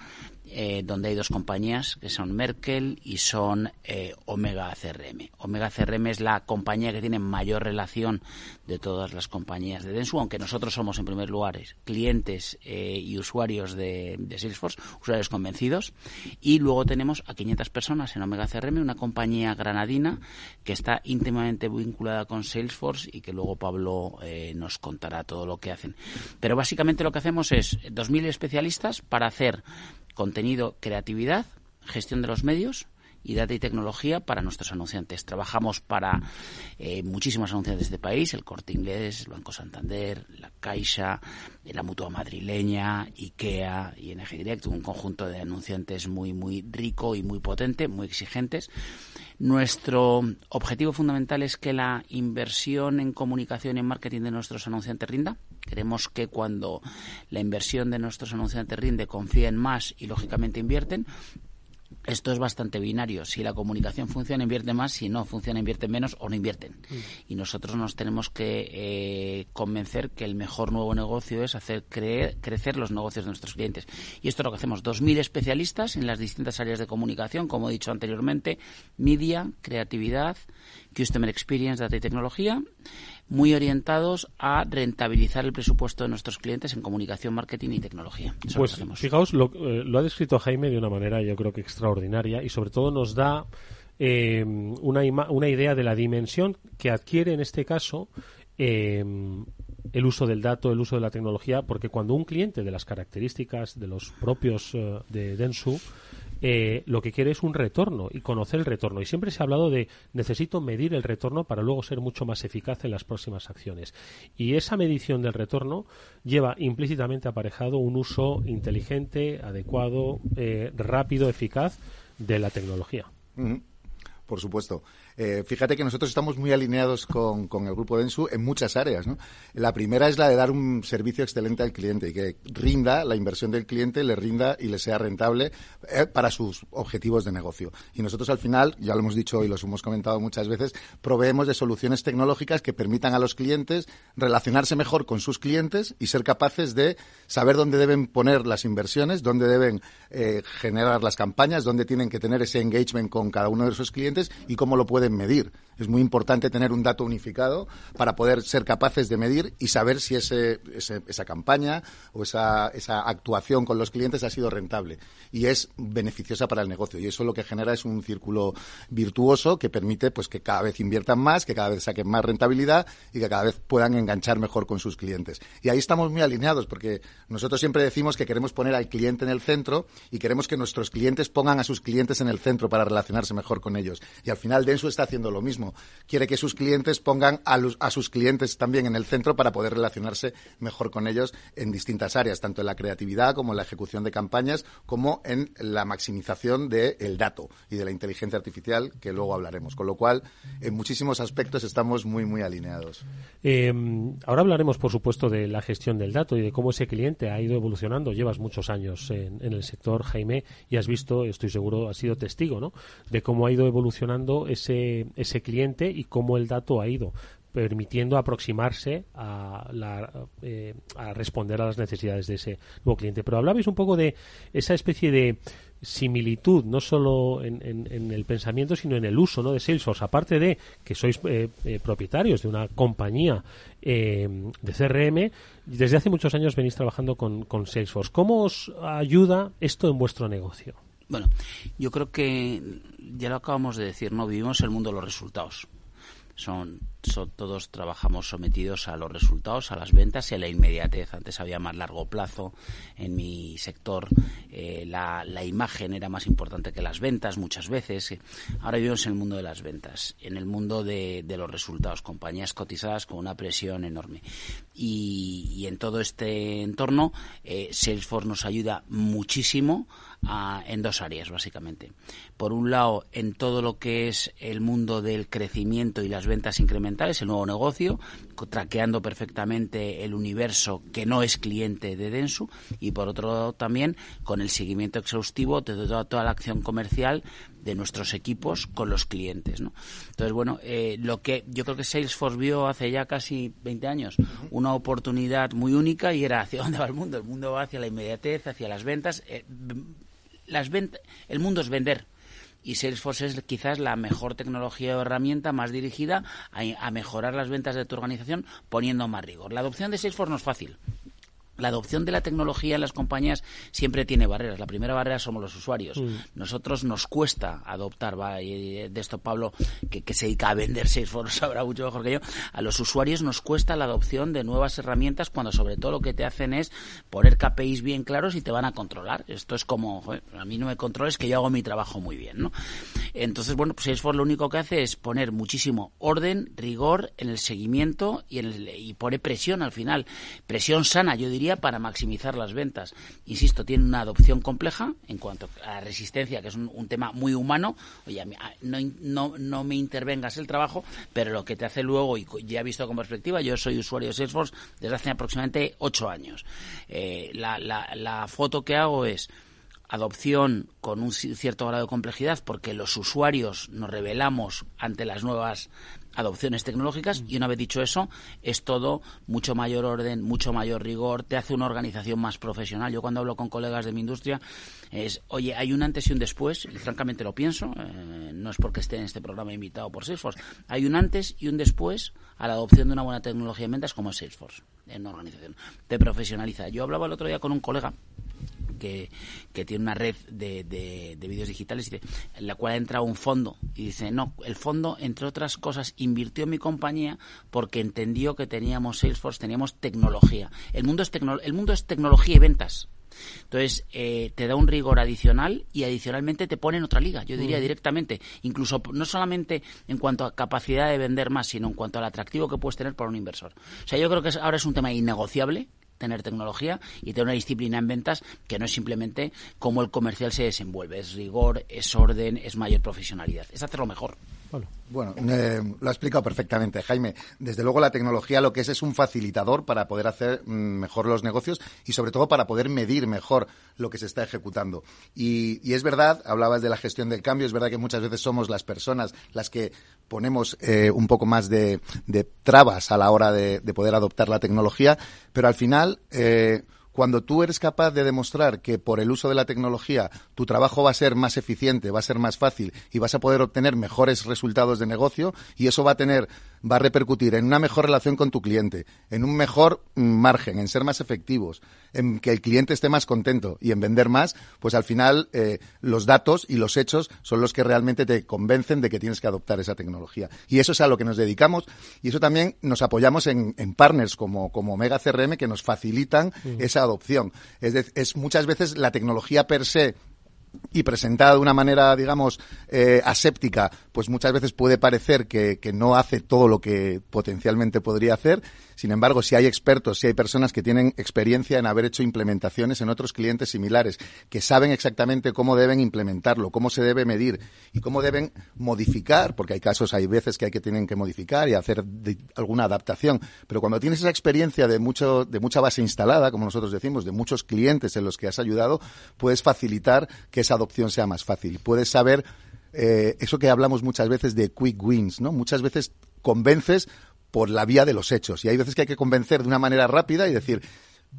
eh, donde hay dos compañías que son Merkel y son eh, Omega CRM. Omega CRM es la compañía que tiene mayor relación de todas las compañías de Densu, aunque nosotros somos en primer lugar clientes eh, y usuarios de, Salesforce, usuarios convencidos. Y luego tenemos a 500 personas en Omega CRM, una compañía granadina que está íntimamente vinculada con Salesforce y que luego Pablo nos contará todo lo que hacen. Pero básicamente lo que hacemos es 2.000 especialistas para hacer contenido, creatividad, gestión de los medios y data y tecnología para nuestros anunciantes. Trabajamos para eh, muchísimos anunciantes de país, el Corte Inglés, el Banco Santander, la Caixa, la Mutua Madrileña, IKEA y NG Direct, un conjunto de anunciantes muy, muy rico y muy potente, muy exigentes. Nuestro objetivo fundamental es que la inversión en comunicación y en marketing de nuestros anunciantes rinda. Queremos que cuando la inversión de nuestros anunciantes rinde, confíen más y lógicamente invierten, esto es bastante binario. Si la comunicación funciona, invierte más. Si no funciona, invierte menos o no invierten. Mm. Y nosotros nos tenemos que eh, convencer que el mejor nuevo negocio es hacer crecer los negocios de nuestros clientes. Y esto es lo que hacemos. 2.000 especialistas en las distintas áreas de comunicación, como he dicho anteriormente, media, creatividad, customer experience, data y tecnología muy orientados a rentabilizar el presupuesto de nuestros clientes en comunicación, marketing y tecnología. pues fijaos, lo, eh, lo, ha descrito Jaime de una manera yo creo que extraordinaria y sobre todo nos da eh, una, una idea de la dimensión que adquiere en este caso eh, el uso del dato, el uso de la tecnología, porque cuando un cliente de las características de los propios de Densu eh, lo que quiere es un retorno y conocer el retorno. Y siempre se ha hablado de necesito medir el retorno para luego ser mucho más eficaz en las próximas acciones. Y esa medición del retorno lleva implícitamente aparejado un uso inteligente, adecuado, eh, rápido, eficaz de la tecnología. Por supuesto. Eh, fíjate que nosotros estamos muy alineados con, el grupo Densu en muchas áreas. La primera es la de dar un servicio excelente al cliente y que rinda la inversión del cliente, le rinda y le sea rentable eh, para sus objetivos de negocio. Y nosotros al final, ya lo hemos dicho y los hemos comentado muchas veces, proveemos de soluciones tecnológicas que permitan a los clientes relacionarse mejor con sus clientes y ser capaces de saber dónde deben poner las inversiones, dónde deben eh, generar las campañas, dónde tienen que tener ese engagement con cada uno de sus clientes y cómo lo pueden medir. Es muy importante tener un dato unificado para poder ser capaces de medir y saber si ese, esa campaña o esa, esa actuación con los clientes ha sido rentable y es beneficiosa para el negocio. Y eso lo que genera es un círculo virtuoso que permite pues que cada vez inviertan más, que cada vez saquen más rentabilidad y que cada vez puedan enganchar mejor con sus clientes. Y ahí estamos muy alineados porque nosotros siempre decimos que queremos poner al cliente en el centro y queremos que nuestros clientes pongan a sus clientes en el centro para relacionarse mejor con ellos. Y al final Densu está haciendo lo mismo. Quiere que sus clientes pongan a, sus clientes también en el centro para poder relacionarse mejor con ellos en distintas áreas, tanto en la creatividad como en la ejecución de campañas, como en la maximización del dato y de la inteligencia artificial, que luego hablaremos. Con lo cual, en muchísimos aspectos estamos muy, muy alineados. Em, ahora hablaremos, por supuesto, de la gestión del dato y de cómo ese cliente ha ido evolucionando. Llevas muchos años en, el sector, Jaime, y has visto, estoy seguro, has sido testigo, ¿no? De cómo ha ido evolucionando ese, cliente y cómo el dato ha ido permitiendo aproximarse a, eh, a responder a las necesidades de ese nuevo cliente. Pero hablabais un poco de esa especie de similitud, no solo en, el pensamiento, sino en el uso ¿no? de Salesforce. Aparte de que sois eh, eh, propietarios de una compañía de CRM, desde hace muchos años venís trabajando con, con Salesforce. ¿Cómo os ayuda esto en vuestro negocio? Bueno, yo creo que ya lo acabamos de decir, ¿no? Vivimos el mundo de los resultados. Son, son, todos trabajamos sometidos a los resultados, a las ventas y a la inmediatez. Antes había más largo plazo en mi sector, eh, la, imagen era más importante que las ventas muchas veces. Ahora vivimos en el mundo de las ventas, en el mundo de, los resultados, compañías cotizadas con una presión enorme. Y, y en todo este entorno, eh, Salesforce nos ayuda muchísimo en dos áreas, básicamente. Por un lado, en todo lo que es el mundo del crecimiento y las ventas incrementales incrementales, el nuevo negocio, traqueando perfectamente el universo que no es cliente de Densu y por otro lado también con el seguimiento exhaustivo de toda, la acción comercial de nuestros equipos con los clientes. ¿no? Entonces, bueno, eh, lo que yo creo que Salesforce vio hace ya casi 20 años, una oportunidad muy única y era hacia *laughs* dónde va el mundo. El mundo va hacia la inmediatez, hacia las ventas. Eh, las ventas el mundo es vender y Salesforce es quizás la mejor tecnología o herramienta más dirigida a, mejorar las ventas de tu organización poniendo más rigor. La adopción de Salesforce no es fácil la adopción de la tecnología en las compañías siempre tiene barreras. La primera barrera somos los usuarios. Mm. Nosotros nos cuesta adoptar, va, de esto Pablo, que, se dedica a vender Salesforce, *laughs* sabrá mucho mejor que yo, a los usuarios nos cuesta la adopción de nuevas herramientas cuando sobre todo lo que te hacen es poner KPIs bien claros y te van a controlar. Esto es como, a mí no me controles que yo hago mi trabajo muy bien, ¿no? Entonces, bueno, pues Salesforce lo único que hace es poner muchísimo orden, rigor en el seguimiento y, en y pone presión al final. Presión sana, yo diría para maximizar las ventas. Insisto, tiene una adopción compleja en cuanto a la resistencia, que es un, tema muy humano. Oye, no, no, no, me intervengas el trabajo, pero lo que te hace luego, y ya he visto con perspectiva, yo soy usuario de Salesforce desde hace aproximadamente ocho años. Eh, la, foto que hago es adopción con un cierto grado de complejidad porque los usuarios nos revelamos ante las nuevas adopciones tecnológicas y una vez dicho eso es todo mucho mayor orden, mucho mayor rigor, te hace una organización más profesional. Yo cuando hablo con colegas de mi industria es, oye, hay un antes y un después y francamente lo pienso, eh, no es porque esté en este programa invitado por Salesforce, hay un antes y un después a la adopción de una buena tecnología de ventas como Salesforce en una organización. Te profesionaliza. Yo hablaba el otro día con un colega que, tiene una red de, de, vídeos digitales en la cual ha entrado un fondo y dice, no, el fondo, entre otras cosas, invirtió en mi compañía porque entendió que teníamos Salesforce, teníamos tecnología. El mundo es, el mundo es tecnología y ventas. Entonces, eh, te da un rigor adicional y adicionalmente te pone en otra liga, yo diría directamente, incluso no solamente en cuanto a capacidad de vender más, sino en cuanto al atractivo que puedes tener para un inversor. O sea, yo creo que ahora es un tema innegociable tener tecnología y tener una disciplina en ventas que no es simplemente cómo el comercial se desenvuelve, es rigor, es orden, es mayor profesionalidad, es hacerlo mejor. Bueno, eh, lo ha explicado perfectamente, Jaime. Desde luego la tecnología lo que es es un facilitador para poder hacer mm, mejor los negocios y sobre todo para poder medir mejor lo que se está ejecutando. Y, es verdad, hablabas de la gestión del cambio, es verdad que muchas veces somos las personas las que ponemos eh, un poco más de, trabas a la hora de, poder adoptar la tecnología, pero al final eh, cuando tú eres capaz de demostrar que por el uso de la tecnología tu trabajo va a ser más eficiente, va a ser más fácil y vas a poder obtener mejores resultados de negocio y eso va a tener va a repercutir en una mejor relación con tu cliente, en un mejor margen, en ser más efectivos, en que el cliente esté más contento y en vender más, pues al final eh, los datos y los hechos son los que realmente te convencen de que tienes que adoptar esa tecnología. Y eso es a lo que nos dedicamos y eso también nos apoyamos en, partners como, como Mega CRM que nos facilitan esa adopción. Es, es muchas veces la tecnología per se y presentada de una manera, digamos, eh, aséptica, pues muchas veces puede parecer que, que, no hace todo lo que potencialmente podría hacer. Sin embargo, si hay expertos, si hay personas que tienen experiencia en haber hecho implementaciones en otros clientes similares, que saben exactamente cómo deben implementarlo, cómo se debe medir y cómo deben modificar, porque hay casos, hay veces que hay que tienen que modificar y hacer alguna adaptación, pero cuando tienes esa experiencia de mucho de mucha base instalada, como nosotros decimos, de muchos clientes en los que has ayudado, puedes facilitar que esa adopción sea más fácil. Puedes saber eh, eso que hablamos muchas veces de quick wins, ¿no? Muchas veces convences por la vía de los hechos. Y hay veces que hay que convencer de una manera rápida y decir,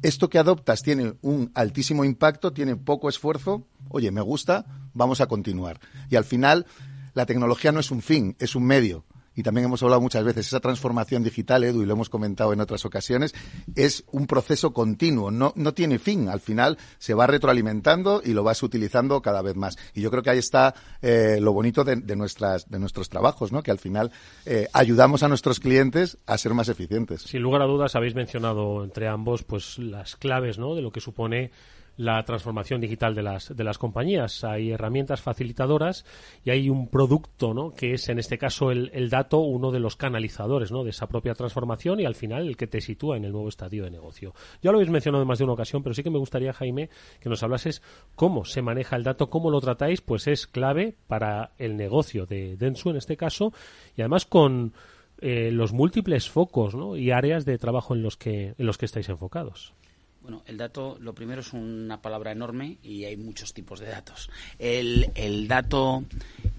esto que adoptas tiene un altísimo impacto, tiene poco esfuerzo, oye, me gusta, vamos a continuar. Y al final, la tecnología no es un fin, es un medio y también hemos hablado muchas veces, esa transformación digital, Edu, y lo hemos comentado en otras ocasiones, es un proceso continuo, no, no tiene fin. Al final se va retroalimentando y lo vas utilizando cada vez más. Y yo creo que ahí está eh, lo bonito de, nuestras, de nuestros trabajos, ¿no? que al final eh, ayudamos a nuestros clientes a ser más eficientes. Sin lugar a dudas, habéis mencionado entre ambos pues las claves ¿no? de lo que supone la transformación digital de las, de las compañías. Hay herramientas facilitadoras y hay un producto, ¿no? Que es, en este caso, el, el dato, uno de los canalizadores, ¿no? De esa propia transformación y, al final, el que te sitúa en el nuevo estadio de negocio. Ya lo habéis mencionado en más de una ocasión, pero sí que me gustaría, Jaime, que nos hablases cómo se maneja el dato, cómo lo tratáis, pues es clave para el negocio de Densu, en este caso, y además con eh, los múltiples focos y áreas de trabajo en los que en los que estáis enfocados. Bueno, el dato, lo primero es una palabra enorme y hay muchos tipos de datos. El, el dato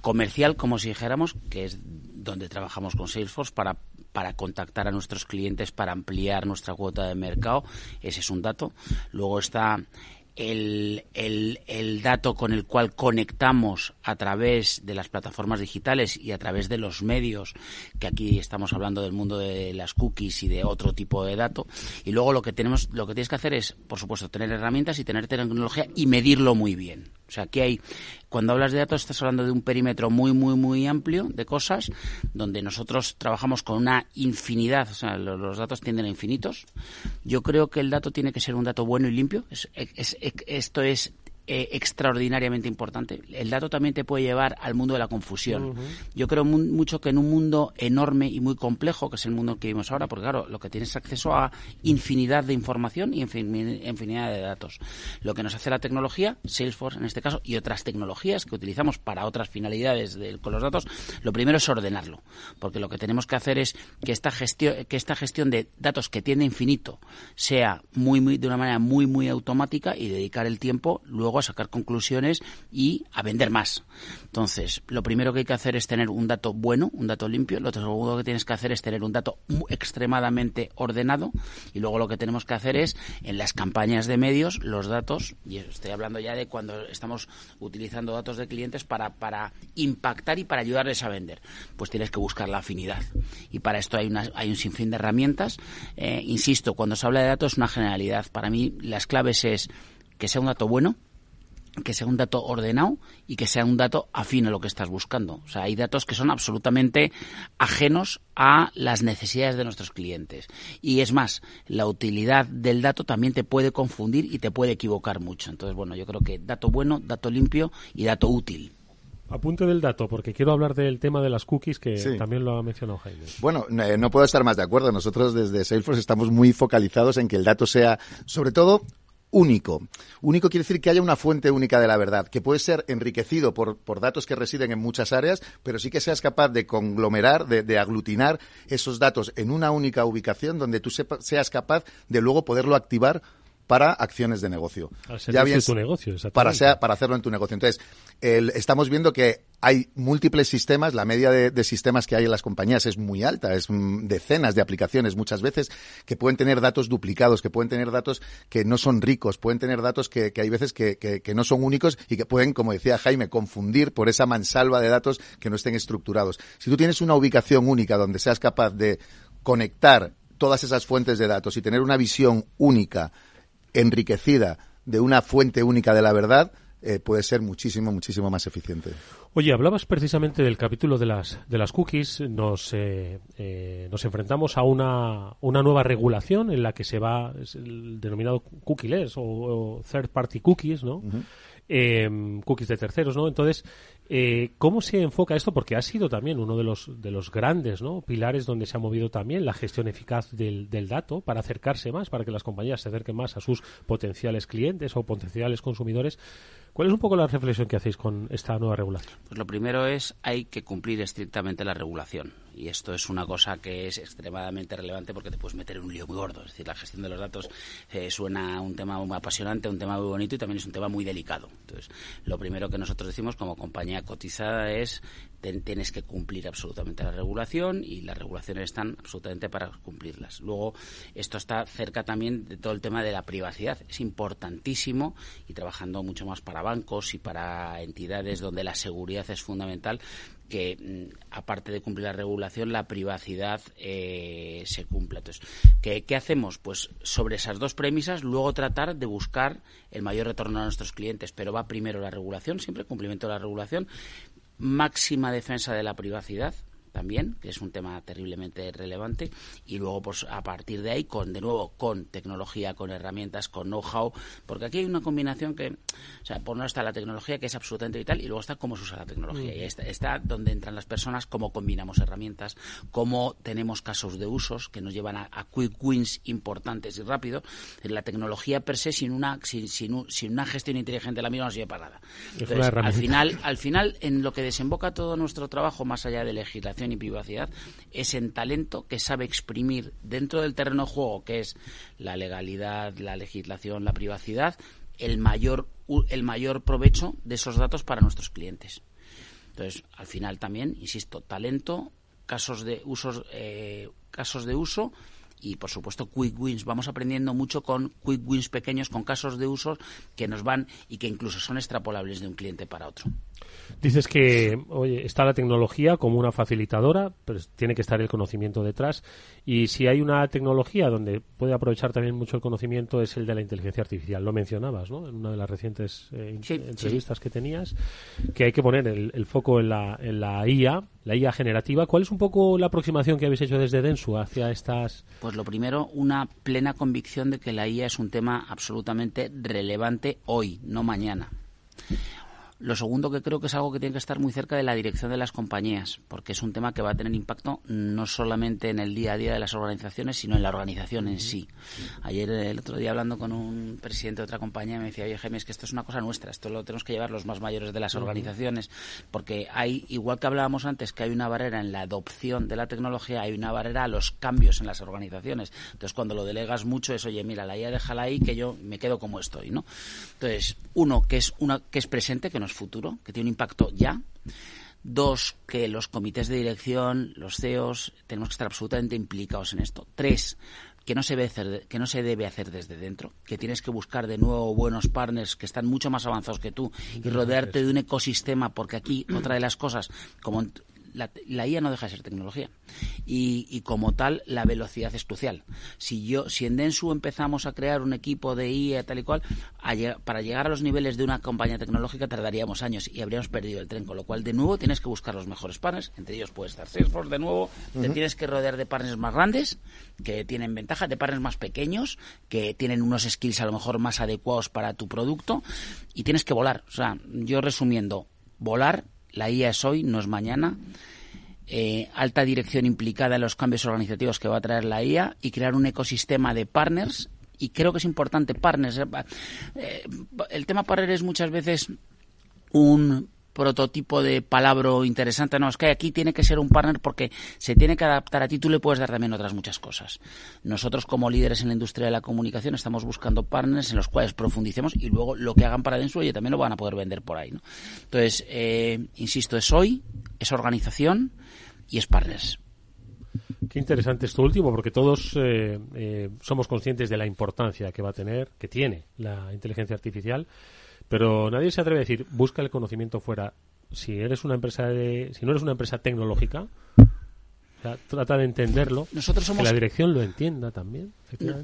comercial, como si dijéramos, que es donde trabajamos con Salesforce para para contactar a nuestros clientes, para ampliar nuestra cuota de mercado. Ese es un dato. Luego está el, el, dato con el cual conectamos a través de las plataformas digitales y a través de los medios, que aquí estamos hablando del mundo de las cookies y de otro tipo de dato. Y luego lo que tenemos, lo que tienes que hacer es, por supuesto, tener herramientas y tener tecnología y medirlo muy bien. O sea, aquí hay, cuando hablas de datos, estás hablando de un perímetro muy, muy, muy amplio de cosas, donde nosotros trabajamos con una infinidad, o sea, los, datos tienden a infinitos. Yo creo que el dato tiene que ser un dato bueno y limpio. esto es eh, extraordinariamente importante. El dato también te puede llevar al mundo de la confusión. Yo creo mucho que en un mundo enorme y muy complejo, que es el mundo que vivimos ahora, porque claro, lo que tienes acceso a infinidad de información y infinidad de datos. Lo que nos hace la tecnología, Salesforce en este caso, y otras tecnologías que utilizamos para otras finalidades con los datos, lo primero es ordenarlo, porque lo que tenemos que hacer es que esta gestión, que esta gestión de datos que tiene infinito sea muy, muy, de una manera muy, muy automática y dedicar el tiempo luego a sacar conclusiones y a vender más. Entonces, lo primero que hay que hacer es tener un dato bueno, un dato limpio. Lo segundo que tienes que hacer es tener un dato extremadamente ordenado. Y luego lo que tenemos que hacer es, en las campañas de medios, los datos, y estoy hablando ya de cuando estamos utilizando datos de clientes para, para impactar y para ayudarles a vender, pues tienes que buscar la afinidad. Y para esto hay, una, hay un sinfín de herramientas. Eh, insisto, cuando se habla de datos es una generalidad. Para mí las claves es que sea un dato bueno, que sea un dato ordenado y que sea un dato afín a lo que estás buscando. O sea, hay datos que son absolutamente ajenos a las necesidades de nuestros clientes. Y es más, la utilidad del dato también te puede confundir y te puede equivocar mucho. Entonces, bueno, yo creo que dato bueno, dato limpio y dato útil. Apunte del dato, porque quiero hablar del tema de las cookies que también lo ha mencionado Jaime. Bueno, eh, no puedo estar más de acuerdo. Nosotros desde Salesforce estamos muy focalizados en que el dato sea, sobre todo, único. Único quiere decir que haya una fuente única de la verdad, que puede ser enriquecido por, por datos que residen en muchas áreas, pero sí que seas capaz de conglomerar, de, aglutinar esos datos en una única ubicación donde tú seas capaz de luego poderlo activar para acciones de negocio. ya bien, tu negocio, para, para hacerlo en tu negocio. Entonces, estamos viendo que hay múltiples sistemas, la media de, sistemas que hay en las compañías es muy alta, es mm, decenas de aplicaciones muchas veces que pueden tener datos duplicados, que pueden tener datos que no son ricos, pueden tener datos que, hay veces que, que, no son únicos y que pueden, como decía Jaime, confundir por esa mansalva de datos que no estén estructurados. Si tú tienes una ubicación única donde seas capaz de conectar todas esas fuentes de datos y tener una visión única enriquecida de una fuente única de la verdad, eh, puede ser muchísimo, muchísimo más eficiente. Oye, hablabas precisamente del capítulo de las, de las cookies. Nos, eh, eh, nos enfrentamos a una, una nueva regulación en la que se va, es el denominado cookieless o, third party cookies, ¿no? cookies de terceros, ¿no? Entonces, eh, ¿Cómo se enfoca esto? Porque ha sido también uno de los, de los grandes ¿no? pilares donde se ha movido también la gestión eficaz del, del, dato para acercarse más, para que las compañías se acerquen más a sus potenciales clientes o potenciales consumidores. ¿Cuál es un poco la reflexión que hacéis con esta nueva regulación? Pues lo primero es hay que cumplir estrictamente la regulación. Y esto es una cosa que es extremadamente relevante porque te puedes meter en un lío muy gordo. Es decir, la gestión de los datos eh, suena un tema muy apasionante, un tema muy bonito y también es un tema muy delicado. Entonces, lo primero que nosotros decimos como compañía cotizada es tienes que cumplir absolutamente la regulación y las regulaciones están absolutamente para cumplirlas. Luego, esto está cerca también de todo el tema de la privacidad. Es importantísimo y trabajando mucho más para bancos y para entidades donde la seguridad es fundamental que mm, aparte de cumplir la regulación, la privacidad eh, se cumpla. Entonces, ¿qué, ¿qué, hacemos? Pues sobre esas dos premisas, luego tratar de buscar el mayor retorno a nuestros clientes, pero va primero la regulación, siempre cumplimiento de la regulación, máxima defensa de la privacidad también, que es un tema terriblemente relevante, y luego pues a partir de ahí con de nuevo con tecnología, con herramientas, con know-how, porque aquí hay una combinación que O sea, por lado está la tecnología, que es absolutamente vital, y luego está cómo se usa la tecnología. Y está, está, donde entran las personas, cómo combinamos herramientas, cómo tenemos casos de usos que nos llevan a, quick wins importantes y rápidos. La tecnología per se, sin una, sin, sin, una gestión inteligente la misma, no sirve para nada. al final, al final, en lo que desemboca todo nuestro trabajo, más allá de legislación y privacidad, es en talento que sabe exprimir dentro del terreno de juego, que es la legalidad, la legislación, la privacidad, el mayor, el mayor provecho de esos datos para nuestros clientes. Entonces, al final también, insisto, talento, casos de usos, eh, casos de uso y por supuesto quick wins. Vamos aprendiendo mucho con quick wins pequeños, con casos de uso que nos van y que incluso son extrapolables de un cliente para otro. Dices que oye, está la tecnología como una facilitadora, pero tiene que estar el conocimiento detrás. Y si hay una tecnología donde puede aprovechar también mucho el conocimiento es el de la inteligencia artificial. Lo mencionabas, ¿no? En una de las recientes eh, entrevistas que tenías, que hay que poner el, foco en la, en la IA, la IA generativa. ¿Cuál es un poco la aproximación que habéis hecho desde Densu hacia estas? Pues lo primero, una plena convicción de que la IA es un tema absolutamente relevante hoy, no mañana. Lo segundo que creo que es algo que tiene que estar muy cerca de la dirección de las compañías, porque es un tema que va a tener impacto no solamente en el día a día de las organizaciones, sino en la organización en sí. Ayer, el otro día, hablando con un presidente de otra compañía, me decía, oye, Jaime, es que esto es una cosa nuestra, esto lo tenemos que llevar los más mayores de las organizaciones, porque hay, igual que hablábamos antes, que hay una barrera en la adopción de la tecnología, hay una barrera a los cambios en las organizaciones. Entonces, cuando lo delegas mucho es, oye, mira, la IA déjala ahí, que yo me quedo como estoy, ¿no? Entonces, uno, que es, una, que es presente, que no futuro, que tiene un impacto ya. Dos, que los comités de dirección, los CEOs, tenemos que estar absolutamente implicados en esto. Tres, que no se debe hacer, que no se debe hacer desde dentro, que tienes que buscar de nuevo buenos partners que están mucho más avanzados que tú y rodearte de un ecosistema, porque aquí otra de las cosas, como la, la, IA no deja de ser tecnología y, como tal la velocidad es crucial. Si yo, si en Densu empezamos a crear un equipo de IA tal y cual, para llegar a los niveles de una compañía tecnológica tardaríamos años y habríamos perdido el tren, con lo cual de nuevo tienes que buscar los mejores partners, entre ellos puede estar Salesforce de nuevo, te tienes que rodear de partners más grandes que tienen ventaja, de partners más pequeños que tienen unos skills a lo mejor más adecuados para tu producto y tienes que volar. O sea, yo resumiendo, volar la IA es hoy, no es mañana. Eh, alta dirección implicada en los cambios organizativos que va a traer la IA y crear un ecosistema de partners. Y creo que es importante partners. Eh, eh, el tema partner es muchas veces un prototipo de palabra interesante. No, es que aquí tiene que ser un partner porque se tiene que adaptar a ti. Tú le puedes dar también otras muchas cosas. Nosotros, como líderes en la industria de la comunicación, estamos buscando partners en los cuales profundicemos y luego lo que hagan para Densu, oye, también lo van a poder vender por ahí. ¿no? Entonces, eh, insisto, es hoy, es organización y es partners. Qué interesante esto último, porque todos eh, eh, somos conscientes de la importancia que va a tener, que tiene la inteligencia artificial pero nadie se atreve a decir, busca el conocimiento fuera. Si eres una empresa de, si no eres una empresa tecnológica, trata de entenderlo. Nosotros somos, que la dirección lo entienda también.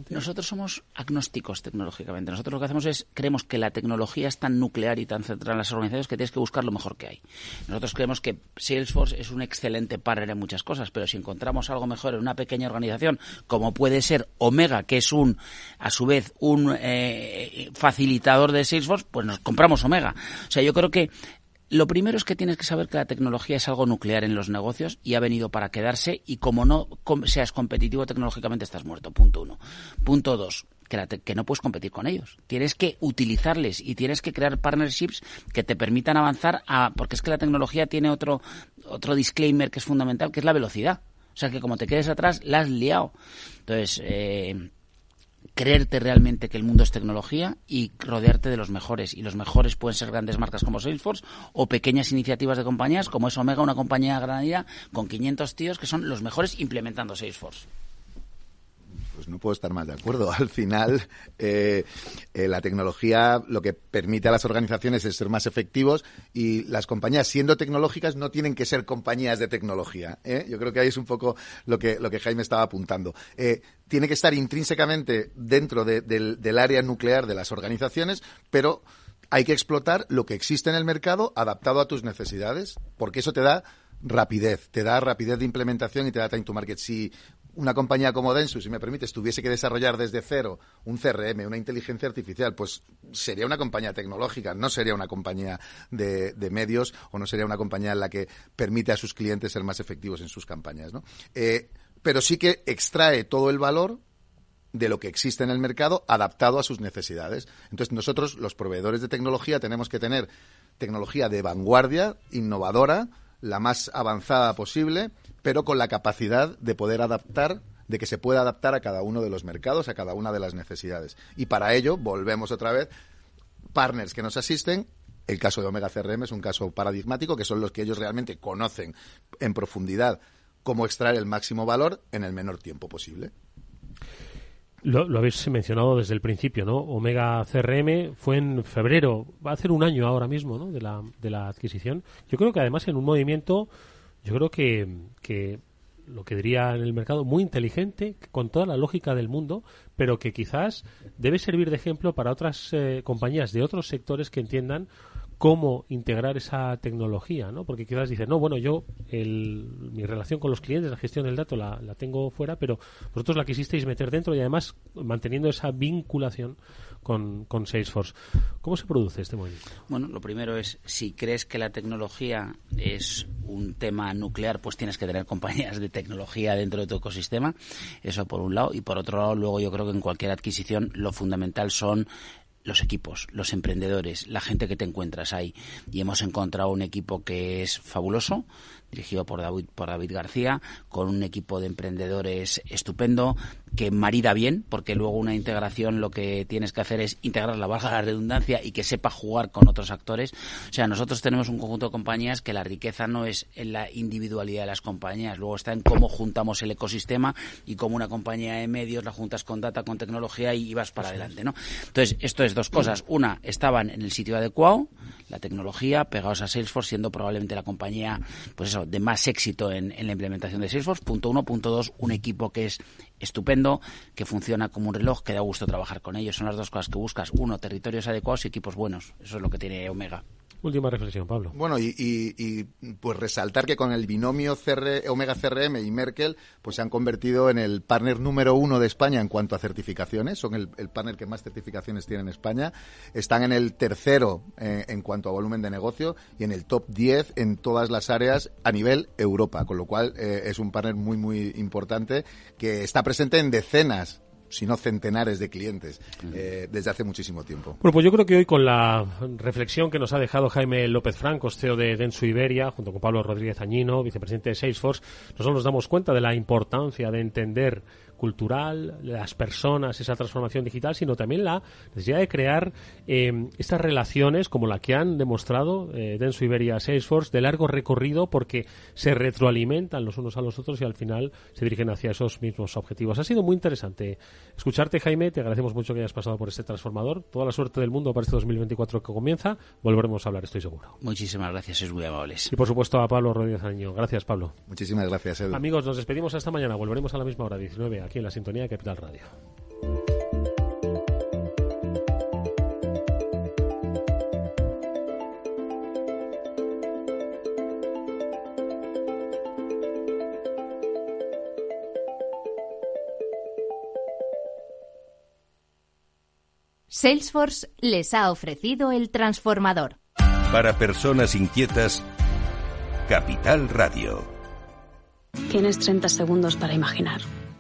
Nosotros somos agnósticos tecnológicamente. Nosotros lo que hacemos es, creemos que la tecnología es tan nuclear y tan centrada en las organizaciones que tienes que buscar lo mejor que hay. Nosotros creemos que Salesforce es un excelente partner en muchas cosas, pero si encontramos algo mejor en una pequeña organización, como puede ser Omega, que es un, a su vez, un eh, facilitador de Salesforce, pues nos compramos Omega. O sea, yo creo que lo primero es que tienes que saber que la tecnología es algo nuclear en los negocios y ha venido para quedarse y como no seas competitivo tecnológicamente estás muerto. Punto uno. Punto dos. Que, no puedes competir con ellos. Tienes que utilizarles y tienes que crear partnerships que te permitan avanzar a, porque es que la tecnología tiene otro, otro disclaimer que es fundamental, que es la velocidad. O sea que como te quedes atrás, la has liado. Entonces, eh, creerte realmente que el mundo es tecnología y rodearte de los mejores. Y los mejores pueden ser grandes marcas como Salesforce o pequeñas iniciativas de compañías como es Omega, una compañía granadina con 500 tíos que son los mejores implementando Salesforce. Pues no puedo estar más de acuerdo. *laughs* Al final, eh, eh, la tecnología lo que permite a las organizaciones es ser más efectivos y las compañías, siendo tecnológicas, no tienen que ser compañías de tecnología. ¿eh? Yo creo que ahí es un poco lo que, lo que Jaime estaba apuntando. tiene que estar intrínsecamente dentro del, área nuclear de las organizaciones, pero hay que explotar lo que existe en el mercado adaptado a tus necesidades, porque eso te da rapidez, te da rapidez de implementación y te da time to market. Si una compañía como Densu, si me permites, tuviese que desarrollar desde cero un CRM, una inteligencia artificial, pues sería una compañía tecnológica, no sería una compañía de, medios o no sería una compañía en la que permite a sus clientes ser más efectivos en sus campañas. ¿no? Eh, pero sí que extrae todo el valor de lo que existe en el mercado adaptado a sus necesidades. Entonces nosotros, los proveedores de tecnología, tenemos que tener tecnología de vanguardia, innovadora, la más avanzada posible, pero con la capacidad de poder adaptar de que se pueda adaptar a cada uno de los mercados, a cada una de las necesidades. Y para ello, volvemos otra vez, partners que nos asisten. El caso de Omega CRM es un caso paradigmático, que son los que ellos realmente conocen en profundidad cómo extraer el máximo valor en el menor tiempo posible. Lo, habéis mencionado desde el principio, ¿no? Omega CRM fue en febrero, va a ser un año ahora mismo, ¿no? De la, de la adquisición. Yo creo que además en un movimiento yo creo que, que lo que diría en el mercado, muy inteligente, con toda la lógica del mundo, pero que quizás debe servir de ejemplo para otras eh, compañías de otros sectores que entiendan cómo integrar esa tecnología, ¿no? Porque quizás dices, no, bueno, yo mi relación con los clientes, la gestión del dato la, la tengo fuera, pero vosotros la quisisteis meter dentro y además manteniendo esa vinculación con, con Salesforce. ¿Cómo se produce este movimiento? Bueno, lo primero es, si crees que la tecnología es un tema nuclear, pues tienes que tener compañías de tecnología dentro de tu ecosistema. Eso por un lado. Y por otro lado, luego yo creo que en cualquier adquisición lo fundamental son los equipos, los emprendedores, la gente que te encuentras ahí. Y hemos encontrado un equipo que es fabuloso, dirigido por David, por David García, con un equipo de emprendedores estupendo, que marida bien, porque luego una integración lo que tienes que hacer es integrar la baja la redundancia y que sepa jugar con otros actores. O sea, nosotros tenemos un conjunto de compañías que la riqueza no es en la individualidad de las compañías, luego está en cómo juntamos el ecosistema y cómo una compañía de medios la juntas con data, con tecnología y vas para adelante, ¿no? Entonces, esto es dos cosas. Una, estaban en el sitio adecuado, la tecnología, pegados a Salesforce, siendo probablemente la compañía, pues eso, de más éxito en, la implementación de Salesforce. Punto uno. Punto dos, un equipo que es estupendo, que funciona como un reloj, que da gusto trabajar con ellos. Son las dos cosas que buscas. Uno, territorios adecuados y equipos buenos. Eso es lo que tiene Omega. Última reflexión, Pablo. Bueno, y, pues resaltar que con el binomio Omega CRM y Merkel, pues se han convertido en el partner número uno de España en cuanto a certificaciones. Son el, partner que más certificaciones tiene en España. Están en el tercero eh, en cuanto a volumen de negocio y en el top 10 en todas las áreas a nivel Europa, con lo cual eh, es un partner muy, muy importante que está presente en decenas sino centenares de clientes eh, desde hace muchísimo tiempo. Bueno, pues yo creo que hoy con la reflexión que nos ha dejado Jaime López Franco, CEO de Densu Iberia, junto con Pablo Rodríguez Añino, vicepresidente de Salesforce, nosotros nos damos cuenta de la importancia de entender cultural, las personas, esa transformación digital, sino también la necesidad de crear eh, estas relaciones como la que han demostrado eh, Denso Iberia Salesforce de largo recorrido porque se retroalimentan los unos a los otros y al final se dirigen hacia esos mismos objetivos. Ha sido muy interesante escucharte, Jaime. Te agradecemos mucho que hayas pasado por este transformador. Toda la suerte del mundo para este 2024 que comienza. Volveremos a hablar, estoy seguro. Muchísimas gracias, es muy amables. Y por supuesto a Pablo Rodríguez Año. Gracias, Pablo. Muchísimas gracias, Edu. Amigos, nos despedimos hasta mañana. Volveremos a la misma hora, 19 aquí en la sintonía de Capital Radio. Salesforce les ha ofrecido el transformador. Para personas inquietas, Capital Radio. Tienes 30 segundos para imaginar,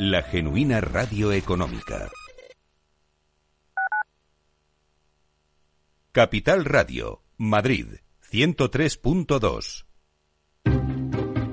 la genuina radio económica. Capital Radio, Madrid, 103.2.